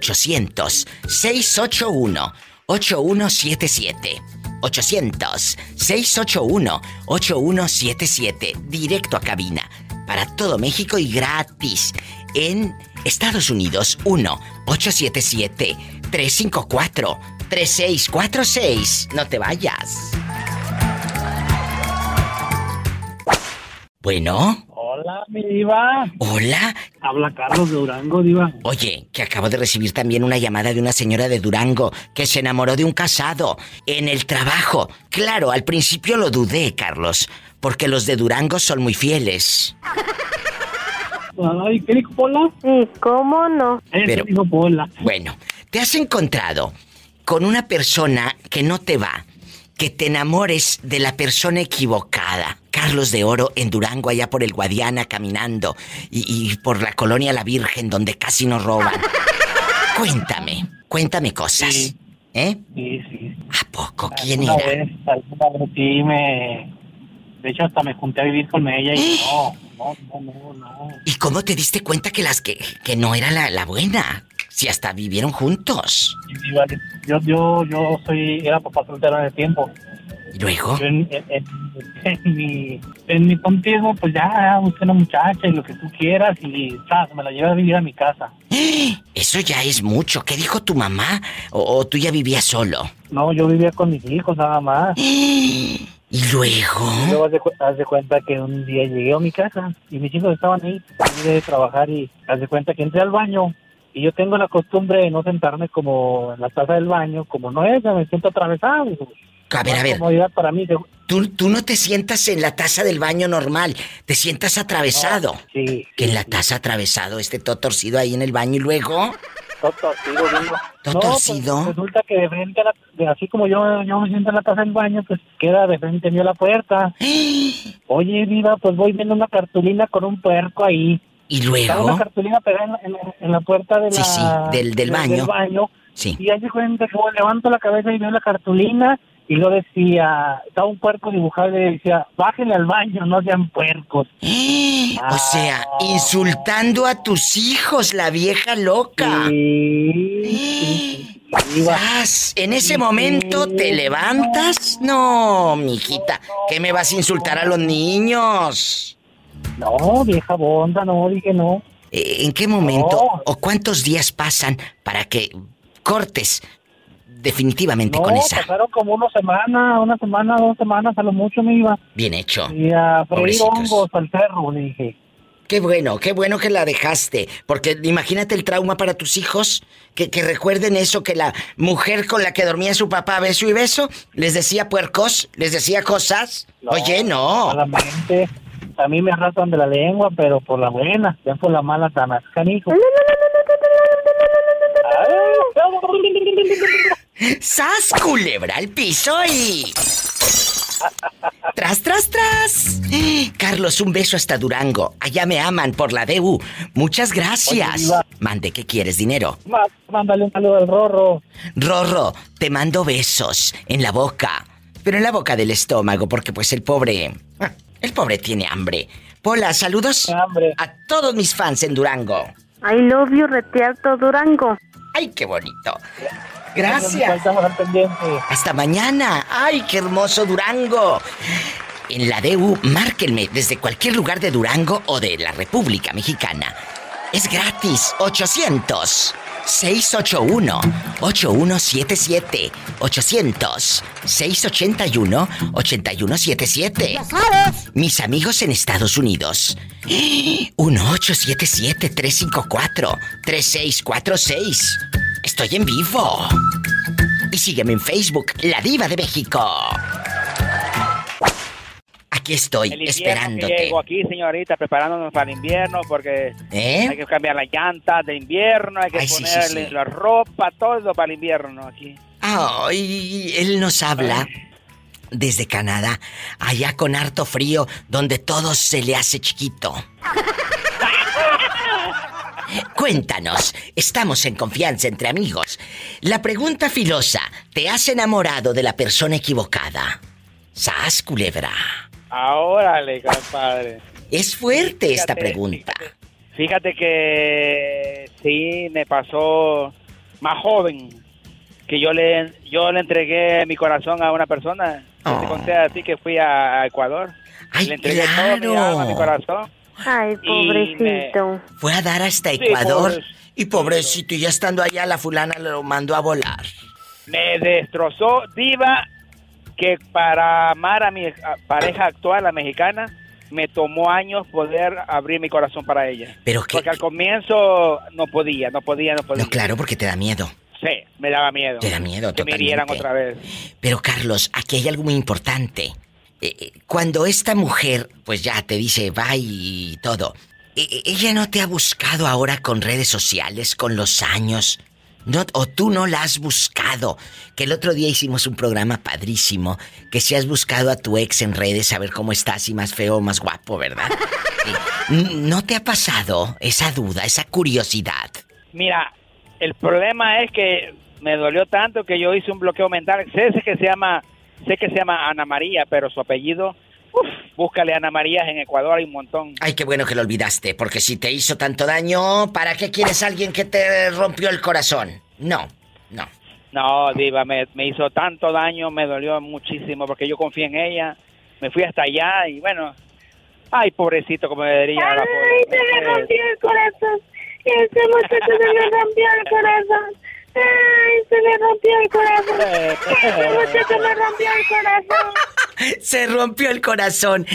800-681-8177. 800-681-8177. Directo a cabina. Para todo México y gratis. En Estados Unidos, 1-877-354-3646. No te vayas. Bueno. Hola, mi diva. Hola. Habla Carlos de Durango, diva. Oye, que acabo de recibir también una llamada de una señora de Durango que se enamoró de un casado en el trabajo. Claro, al principio lo dudé, Carlos, porque los de Durango son muy fieles. Ay, ¿qué dijo Pola? Sí, ¿cómo no? Pero- dijo Pola. Bueno, te has encontrado con una persona que no te va, que te enamores de la persona equivocada. Carlos de Oro en Durango, allá por el Guadiana, caminando. Y, y por la colonia La Virgen, donde casi nos roban. Cuéntame, cuéntame cosas. ¿Eh? Sí, sí. ¿A poco? ¿Quién Alguna era? vez, alguna vez sí me... De hecho, hasta me junté a vivir con ella y no, no, no, no, no. ¿Y cómo te diste cuenta que las que, que no era la, la buena? Si hasta vivieron juntos. Vale, Yo, yo, yo soy, era papá soltero en el tiempo. ¿Y luego? Yo en, en- en- en mi, en mi contigo, pues ya busqué una muchacha y lo que tú quieras y ¿sabes? me la llevé a vivir a mi casa. Eso ya es mucho. ¿Qué dijo tu mamá? ¿O, o tú ya vivías solo? No, yo vivía con mis hijos nada más. ¿Y luego? Y luego haz de, haz de cuenta que un día llegué a mi casa y mis hijos estaban ahí, salí de trabajar y haz de cuenta que entré al baño y yo tengo la costumbre de no sentarme como en la taza del baño, como no es, me siento atravesado. A ver, a ver. comodidad para mí. Tú, tú no te sientas en la taza del baño normal, te sientas atravesado. sí. Que en la taza atravesado, este todo torcido ahí en el baño y luego. Todo torcido, digo. ¿Todo No, pues, torcido? resulta que de frente, a la- de- así como yo, yo me siento en la taza del baño, pues queda de frente mío la puerta. Oye, viva, pues voy viendo una cartulina con un puerco ahí. ¿Y luego? una cartulina pegada en, en- en la puerta de la, Sí, sí, del- del baño. baño. Sí. Y hace cuenta que levanto la cabeza y veo la cartulina y lo decía, estaba un puerco dibujado y decía, bájenle al baño, no sean puercos. O sea, insultando a tus hijos, la vieja loca. ¡Sas! En ese momento te levantas. No, mijita, ¿qué me vas a insultar a los niños? No, vieja bonda, no, dije no. Eh, ¿En qué momento o cuántos días pasan para que cortes definitivamente No, con esa? pasaron como una semana, una semana, dos semanas, a lo mucho me iba. Bien hecho. Y a freír hongos al cerro, le dije. Qué bueno, qué bueno que la dejaste. Porque imagínate el trauma para tus hijos. Que, que recuerden eso, que la mujer con la que dormía su papá beso y beso, les decía puercos, les decía cosas. Oye, no. Solamente a mí me arrastran de la lengua, pero por la buena, ya por la mala tan canijo. ¡Sas, culebra al piso y... ¡Tras, tras, tras! Carlos, un beso hasta Durango. Allá me aman por la DU. Muchas gracias. Oye. Mande, ¿qué quieres? ¿Dinero? Má- Mándale un saludo al Rorro. Rorro, te mando besos en la boca. Pero en la boca del estómago, porque pues el pobre... El pobre tiene hambre. Pola, saludos a todos mis fans en Durango. I love you, Retiarto Durango. ¡Ay, qué bonito! Gracias. Hasta mañana. ¡Ay, qué hermoso Durango! En la DU, márquenme desde cualquier lugar de Durango o de la República Mexicana. Es gratis. 800 681 8177 800 681 8177 Mis amigos en Estados Unidos. 1877 354 3646 Estoy en vivo. Y sígueme en Facebook, La Diva de México. Aquí estoy, que esperándote. llego aquí, señorita, preparándonos para el invierno porque ¿Eh? hay que cambiar las llantas de invierno, hay que Ay, sí, sí, ponerle sí. la ropa, todo para el invierno aquí. Ay, él nos habla desde Canadá, allá con harto frío, donde todo se le hace chiquito. Cuéntanos, estamos en confianza entre amigos. La pregunta filosa, ¿te has enamorado de la persona equivocada? Sas, culebra. Órale, compadre. Es fuerte esta pregunta. Fíjate que sí me pasó más joven que yo le yo le entregué mi corazón a una persona. Yo Te conté a ti que fui a, a Ecuador. Ay, le entregué todo mi claro. alma, mi corazón. Ay, pobrecito. Fue a dar hasta Sí, Ecuador pobrecito. y pobrecito, y ya estando allá la fulana lo mandó a volar. Me destrozó diva que para amar a mi pareja actual, la mexicana, me tomó años poder abrir mi corazón para ella. Pero que... Porque al comienzo no podía, no podía, no podía. No, claro, porque te da miedo. Sí, me daba miedo. Te da miedo, Que me hirieran otra vez. Pero Carlos, aquí hay algo muy importante. Eh, eh, cuando esta mujer, pues ya te dice bye y todo, eh, ella no te ha buscado ahora con redes sociales, con los años. No, o tú no la has buscado. Que el otro día hicimos un programa padrísimo. Que si has buscado a tu ex en redes a ver cómo estás, y más feo o más guapo, ¿verdad? ¿No te ha pasado esa duda, esa curiosidad? Mira, el problema es que me dolió tanto que yo hice un bloqueo mental. Sé que se llama, sé que se llama Ana María, pero su apellido, uf, búscale Ana María en Ecuador hay un montón. Ay, qué bueno que lo olvidaste, porque si te hizo tanto daño, ¿para qué quieres a alguien que te rompió el corazón? No, no. No, Diva, me, me hizo tanto daño, me dolió muchísimo porque yo confié en ella. Me fui hasta allá y bueno, ay, pobrecito, como me diría la Ay, se me rompió el corazón. Ese muchacho se me rompió el corazón. Ay, se me rompió el corazón. Ese muchacho me rompió el corazón. Se rompió el corazón.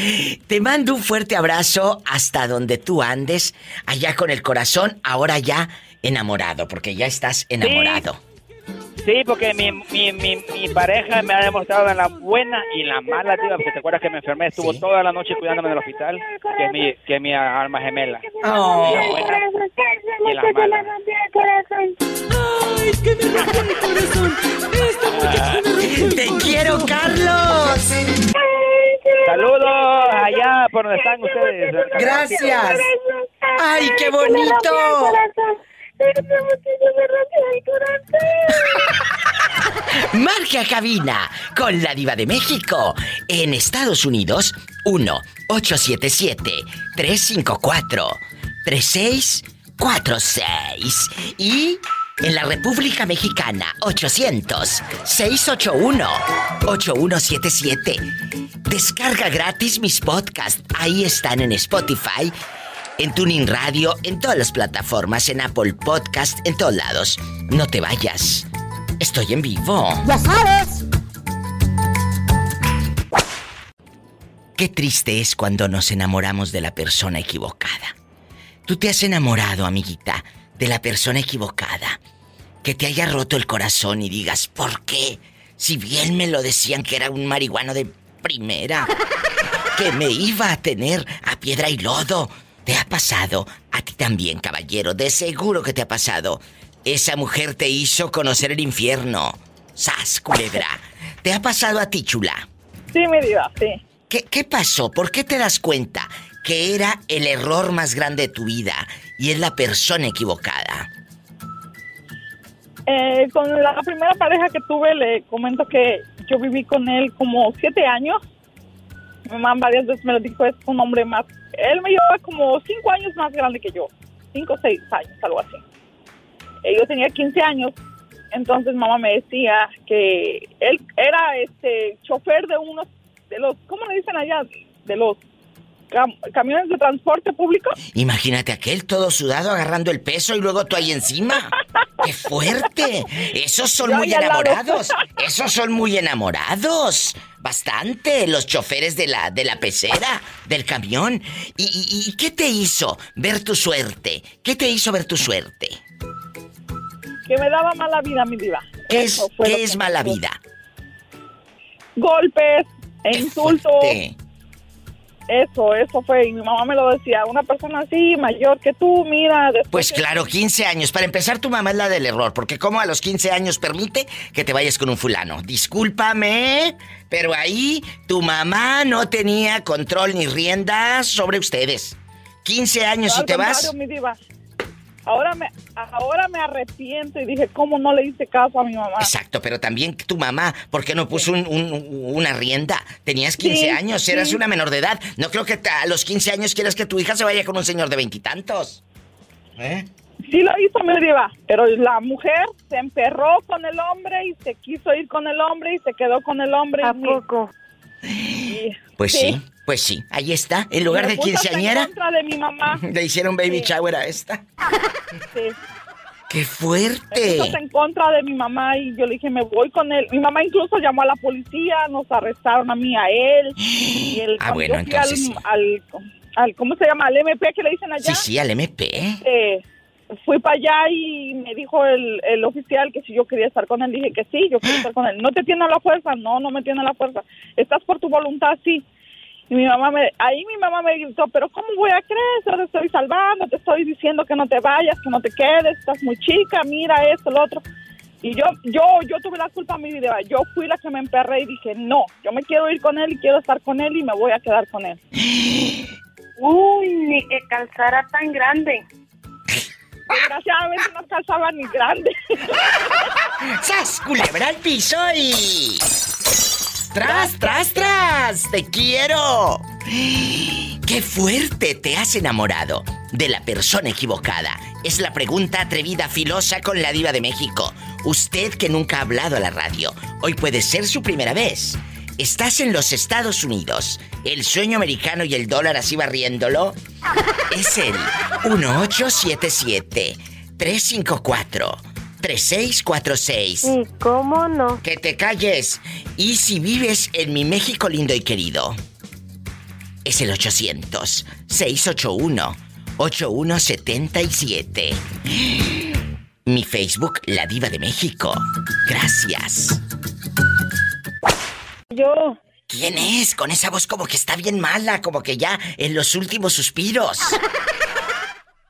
Te mando un fuerte abrazo hasta donde tú andes, allá con el corazón, ahora ya enamorado, porque ya estás enamorado. Sí, porque mi, mi, mi, mi pareja me ha demostrado en la buena y en la mala, Diva, porque te acuerdas que me enfermé, estuvo toda la noche cuidándome en el hospital, que es mi, que es mi alma gemela. Oh. Y la buena y la mala. Ay, que me rompió el corazón. Este muchacho me rompió el ¡Te quiero, Carlos! Saludos allá por donde están ustedes. Gracias. ¡Ay, qué bonito! Marca cabina con la diva de México. En Estados Unidos, 1-877-354-3646. Y en la República Mexicana, 800-681-8177. Descarga gratis mis podcasts. Ahí están en Spotify, en Tuning Radio, en todas las plataformas, en Apple Podcast, en todos lados. No te vayas. Estoy en vivo. Ya sabes. Qué triste es cuando nos enamoramos de la persona equivocada. Tú te has enamorado, amiguita, de la persona equivocada. Que te haya roto el corazón y digas, ¿por qué? Si bien me lo decían que era un marihuano de primera. Que me iba a tener a piedra y lodo. ¿Te ha pasado? A ti también, caballero. De seguro que te ha pasado. Esa mujer te hizo conocer el infierno. ¡Sas, culebra! ¿Te ha pasado a ti, chula? Sí, mi diva, sí. ¿Qué, ¿Qué pasó? ¿Por qué te das cuenta que era el error más grande de tu vida y es la persona equivocada? Eh, con la primera pareja que tuve, le comento que yo viví con él como siete años. Mi mamá varias veces me lo dijo, es un hombre más. Él me llevaba como cinco años más grande que yo. Cinco o seis años, algo así. Eh, yo tenía 15 años. Entonces mamá me decía que él era este chofer de unos, de los, ¿cómo le dicen allá? De los cam- camiones de transporte público. Imagínate aquel todo sudado agarrando el peso y luego tú ahí encima. ¡Qué fuerte! Esos son Yo muy enamorados. Esos son muy enamorados. Bastante, los choferes de la, de la pecera, del camión. ¿Y, y- y qué te hizo ver tu suerte? ¿Qué te hizo ver tu suerte? Que me daba mala vida, mi diva. ¿Qué es, qué mala vida? Golpes e insultos. fuerte. Eso, eso fue. Y mi mamá me lo decía. Una persona así, mayor que tú, mira. Pues claro, 15 años. Para empezar, tu mamá es la del error, porque como a los 15 años permite que te vayas con un fulano. Discúlpame, pero ahí tu mamá no tenía control ni riendas sobre ustedes. 15 años y te vas. mi diva. Ahora me, ahora me arrepiento y dije, ¿cómo no le hice caso a mi mamá? Exacto, pero también tu mamá, ¿por qué no puso un- un- una rienda? Tenías 15 Sí, años, eras una menor de edad. No creo que a los 15 años quieras que tu hija se vaya con un señor de veintitantos. ¿Eh? Sí lo hizo mi diva, pero la mujer se emperró con el hombre y se quiso ir con el hombre y se quedó con el hombre. ¿A poco? Pues sí. pues sí, ahí está. En lugar de quinceañera, En contra de mi mamá. le hicieron baby shower a esta. Sí. ¡Qué fuerte! Estás en contra de mi mamá y yo le dije, me voy con él. Mi mamá incluso llamó a la policía, nos arrestaron a mí, a él. Y él, Ah, bueno, entonces sí. al, al, al- ¿cómo se llama? Al MP que le dicen allá. Sí, sí, al MP. Eh, fui para allá y me dijo el, el oficial que si yo quería estar con él, dije que sí, yo quería estar con él. ¿No te tiene a la fuerza? No, no me tiene a la fuerza. ¿Estás por tu voluntad? Sí. Y mi mamá me, ahí mi mamá me gritó, pero ¿cómo voy a creer? Yo te estoy salvando, te estoy diciendo que no te vayas, que no te quedes, estás muy chica, mira esto, lo otro. Y yo, yo, yo tuve la culpa en mi vida. Yo fui la que me emperré y dije, no, yo me quiero ir con él y quiero estar con él y me voy a quedar con él. Uy, ni que calzara tan grande. Desgraciadamente no calzaba ni grande. ¡Sas, culebra al piso y... ¡Tras, tras, tras! ¡Te quiero! ¡Qué fuerte te has enamorado de la persona equivocada! Es la pregunta atrevida, filosa con la diva de México. Usted que nunca ha hablado a la radio, hoy puede ser su primera vez. Estás en los Estados Unidos. El sueño americano y el dólar así barriéndolo. Es el 1877 354 3646. ¿Y cómo no? Que te calles. Y si vives en mi México lindo y querido, es el 800-681-8177. Mi Facebook, La Diva de México. Gracias. Yo. ¿Quién es? Con esa voz como que está bien mala, como que ya en los últimos suspiros.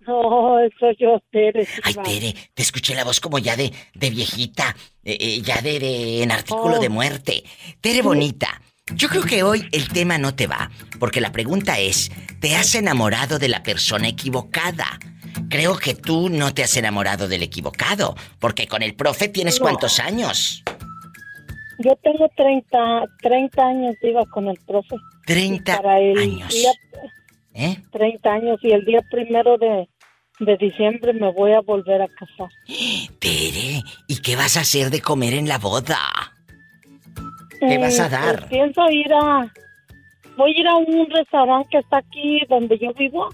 No, eso yo, Tere. Ay, Tere, te escuché la voz como ya de, de viejita, eh, eh, ya de, de- en artículo Oh. de muerte. Tere bonita, yo creo que hoy el tema no te va, porque la pregunta es, ¿te has enamorado de la persona equivocada? Creo que tú no te has enamorado del equivocado, porque con el profe tienes No. cuántos años? Yo tengo 30, 30 años, iba con el profe. 30 Para el años. día- ¿Eh? 30 años y el día primero de, de diciembre me voy a volver a casar. Tere, ¿y qué vas a hacer de comer en la boda? ¿Qué vas a Mm, dar? pues pienso ir a... Voy a ir a un restaurante que está aquí donde yo vivo,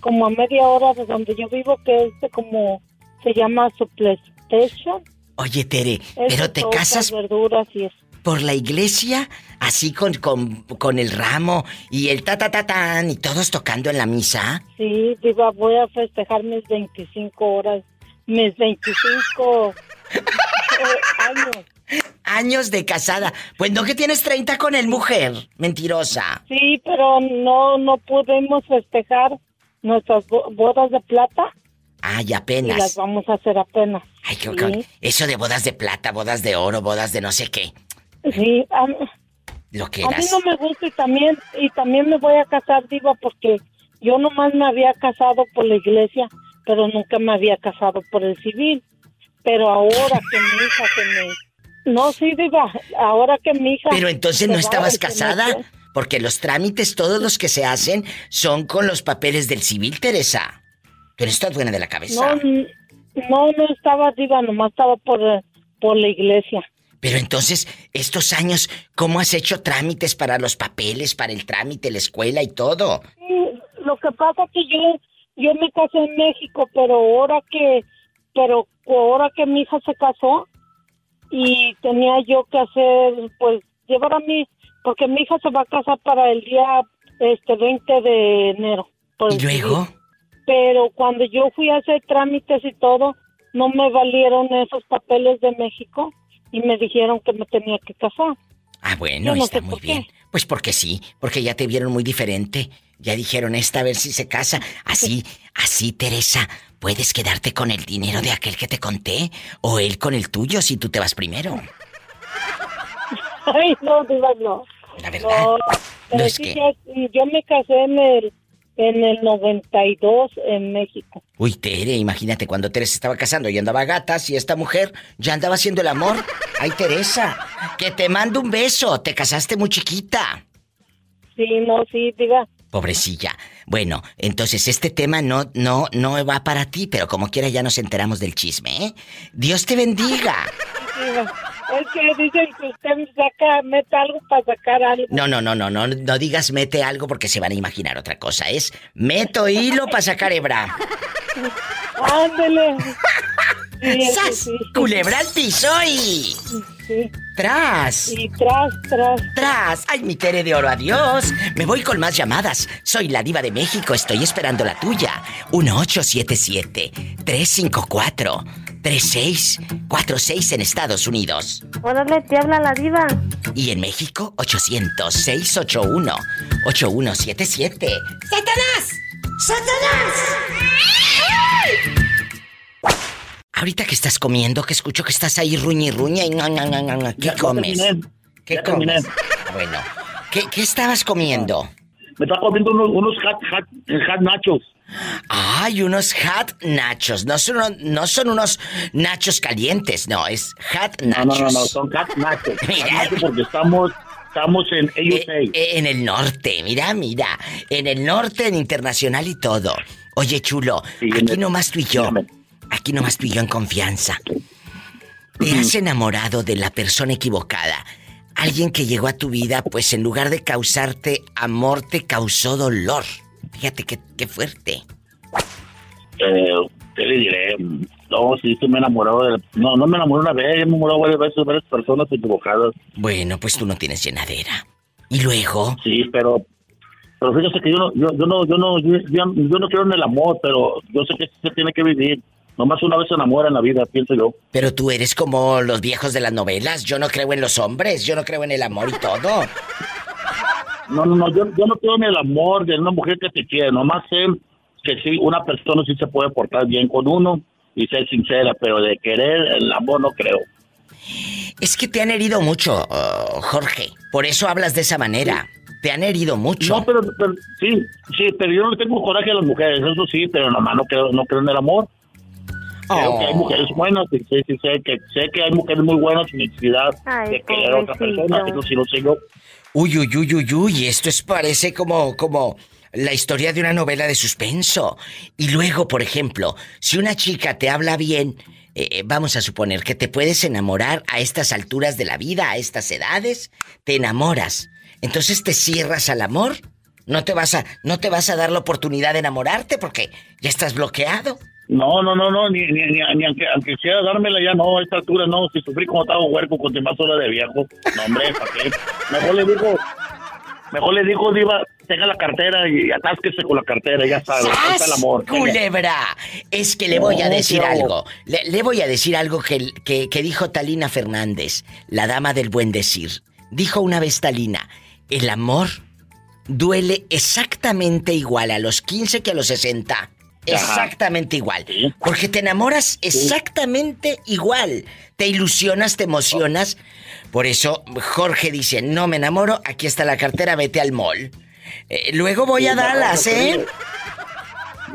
como a media hora de donde yo vivo, que es de como... Se llama Supple Station. Oye, Tere, Es pero te casas verduras y eso. por la iglesia, así con, con, con el ramo y el ta ta ta tan y todos tocando en la misa. Sí, digo, voy a festejar mis 25 horas, mis 25 eh, años. Años de casada. Pues no que tienes 30 con el mujer. Mentirosa. Sí, pero no, no pudimos festejar nuestras bo- bodas de plata Ay, y las apenas. vamos a hacer apenas. Ay, qué- Sí. Eso de bodas de plata, bodas de oro, bodas de no sé qué. Sí, a, Lo que a mí eras. no me gusta y también, y también me voy a casar, diva, porque yo nomás me había casado por la iglesia, pero nunca me había casado por el civil. Pero ahora que mi hija se me... No, sí, diva, ahora que mi hija... Pero entonces no estabas me casada. Porque los trámites, todos los que se hacen, son con los papeles del civil, Teresa. Tú no estás buena de la cabeza. No, no, no estaba diva, nomás estaba por, eh, por la iglesia. Pero entonces, estos años, ¿cómo has hecho trámites para los papeles, para el trámite, la escuela y todo? Sí, lo que pasa que yo yo me casé en México, pero ahora que pero ahora que mi hija se casó y tenía yo que hacer pues llevar a mi porque mi hija se va a casar para el día este 20 de enero. ¿Y luego? Pero cuando yo fui a hacer trámites y todo, no me valieron esos papeles de México y me dijeron que me tenía que casar. Ah, bueno, no está muy qué. bien. Pues porque sí, porque ya te vieron muy diferente. Ya dijeron esta a ver si se casa. Así, así, Teresa, puedes quedarte con el dinero de aquel que te conté o él con el tuyo si tú te vas primero. Ay, no, Diva, no. La verdad. No, pero No es sí, que- yo me casé en el, en el 92 en México. Uy, Tere, imagínate cuando Teresa estaba casando y andaba a gatas y esta mujer ya andaba haciendo el amor. Ay, Teresa, que te mando un beso. Te casaste muy chiquita. Sí, no, sí, diga. Pobrecilla. Bueno, entonces este tema no, no, no va para ti, pero como quiera ya nos enteramos del chisme, ¿eh? Dios te bendiga. diga. Es que dicen que usted saca, mete algo para sacar algo. No, no, no, no, no, no digas mete algo porque se van a imaginar otra cosa. Es meto hilo para sacar hebra. Ándele. Sí, ¡Sas! sí. Culebra al piso y... Sí. ¡Tras! Y tras, tras. ¡Tras! ¡Ay, mi Tere de oro, adiós! Me voy con más llamadas. Soy la diva de México, estoy esperando la tuya. 3646 en Estados Unidos. Órale, te habla la diva. Y en México, 800-681-8177. ¡Satanás! ¡Satanás! Ahorita que estás comiendo, que escucho que estás ahí ruña y ruña y no, no, no, no, no. ¿Qué Ya- ya comes? terminé. ¿Qué Ya comes? terminé. Bueno, ¿qué, qué estabas comiendo? Me está comiendo unos, unos hot, hot, hot nachos. Ay, unos hot nachos. No son, uno- no son unos nachos calientes, no, es hot No, nachos. no, no, no, son hot nachos. Mira. porque estamos, estamos en USA. Eh, en el norte, mira, mira. En el norte, en internacional y todo. Oye, chulo, aquí nomás tú y yo. Aquí nomás tú y yo en confianza. ¿Te has enamorado de la persona equivocada? Alguien que llegó a tu vida, pues en lugar de causarte amor, te causó dolor. Fíjate qué, qué fuerte. Eh, ¿Qué le diré? No, sí, sí me he enamorado de... No, no me enamoré una vez, me he enamorado varias veces de varias personas equivocadas. Bueno, pues tú no tienes llenadera. ¿Y luego? Sí, pero... Pero fíjate que yo no, yo, yo no, yo no, yo, no creo en el amor, pero yo sé que se tiene que vivir. Nomás una vez se enamora en la vida, pienso yo. Pero tú eres como los viejos de las novelas. Yo no creo en los hombres, yo no creo en el amor y todo. No, no, no, yo, yo no creo en el amor de una mujer que te quiere, nomás sé que sí, una persona sí se puede portar bien con uno y ser sincera, pero de querer el amor no creo. Es que te han herido mucho, oh, Jorge. Por eso hablas de esa manera. Te han herido mucho. No, pero, pero sí, sí, pero yo no tengo coraje a las mujeres, eso sí, pero nomás no creo, no creo en el amor. Creo Oh. que hay mujeres buenas, sí, sí, sí, sé que, sé que hay mujeres muy buenas sin necesidad Ay, de querer a otra persona, eso sí lo sé yo. Uy, uy, uy, uy, uy. Esto es, parece como, como la historia de una novela de suspenso. Y luego, por ejemplo, si una chica te habla bien, eh, eh, vamos a suponer que te puedes enamorar a estas alturas de la vida, a estas edades, te enamoras. Entonces te cierras al amor. No te vas a, no te vas a dar la oportunidad de enamorarte porque ya estás bloqueado. No, no, no, no, ni, ni, ni, ni aunque, aunque quiera dármela ya no, a esta altura no, si sufrí como estaba huerco con más horas de viejo, no hombre, ¿para qué? Mejor le digo, mejor le digo, Diva, tenga la cartera y atásquese con la cartera, ya sabe, ahí está el amor. ¡Culebra! Es que le voy a decir algo. Le, le voy a decir algo que, que, que dijo Talina Fernández, la dama del buen decir. Dijo una vez Talina, el amor duele exactamente igual a los 15 que a los 60. Exactamente igual. Porque te enamoras exactamente igual. Te ilusionas, te emocionas. Por eso Jorge dice, no me enamoro, aquí está la cartera, vete al mall. Eh, luego voy a Sí, mejor, Dallas, ¿eh?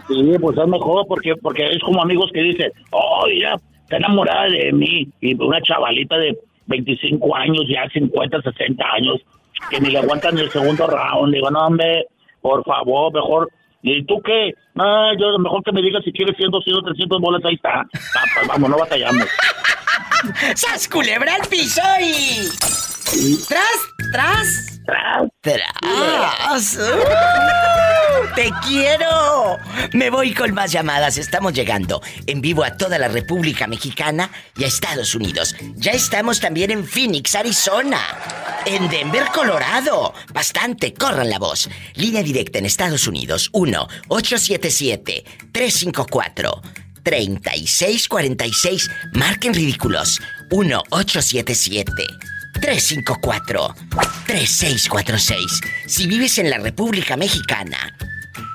Sí, pues es mejor porque porque es como amigos que dicen, oh, ya, está enamorada de mí. Y una chavalita de 25 años, ya 50, 60 años, que ni le aguantan el segundo round. Digo, no, hombre, por favor, mejor. ¿Y tú qué? No, yo mejor que me digas si quieres 100, 200, 300 bolas, ahí está. Ah, pues vamos, no batallamos. ¡Sas culebra al piso y... ¡Tras, tras! ¡Tras! ¡Tras! ¡Uh! ¡Te quiero! Me voy con más llamadas. Estamos llegando en vivo a toda la República Mexicana y a Estados Unidos. Ya estamos también en Phoenix, Arizona. En Denver, Colorado. Bastante, corran la voz. Línea directa en Estados Unidos. 1-877-354. 3646. Marquen ridículos. 1-877-354-3646. Si vives en la República Mexicana.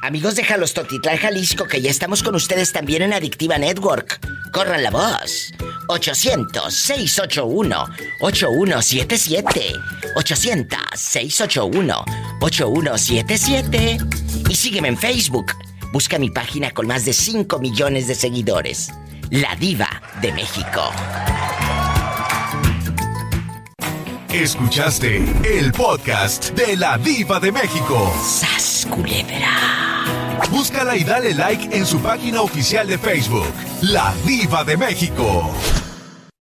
Amigos de Jalostotitlán, Jalisco, que ya estamos con ustedes también en Adictiva Network. Corran la voz. 800-681-8177. 800-681-8177. Y sígueme en Facebook. Busca mi página con más de 5 millones de seguidores. La Diva de México. Escuchaste el podcast de la Diva de México. ¡Sas, culebra! Búscala y dale like en su página oficial de Facebook, La Diva de México.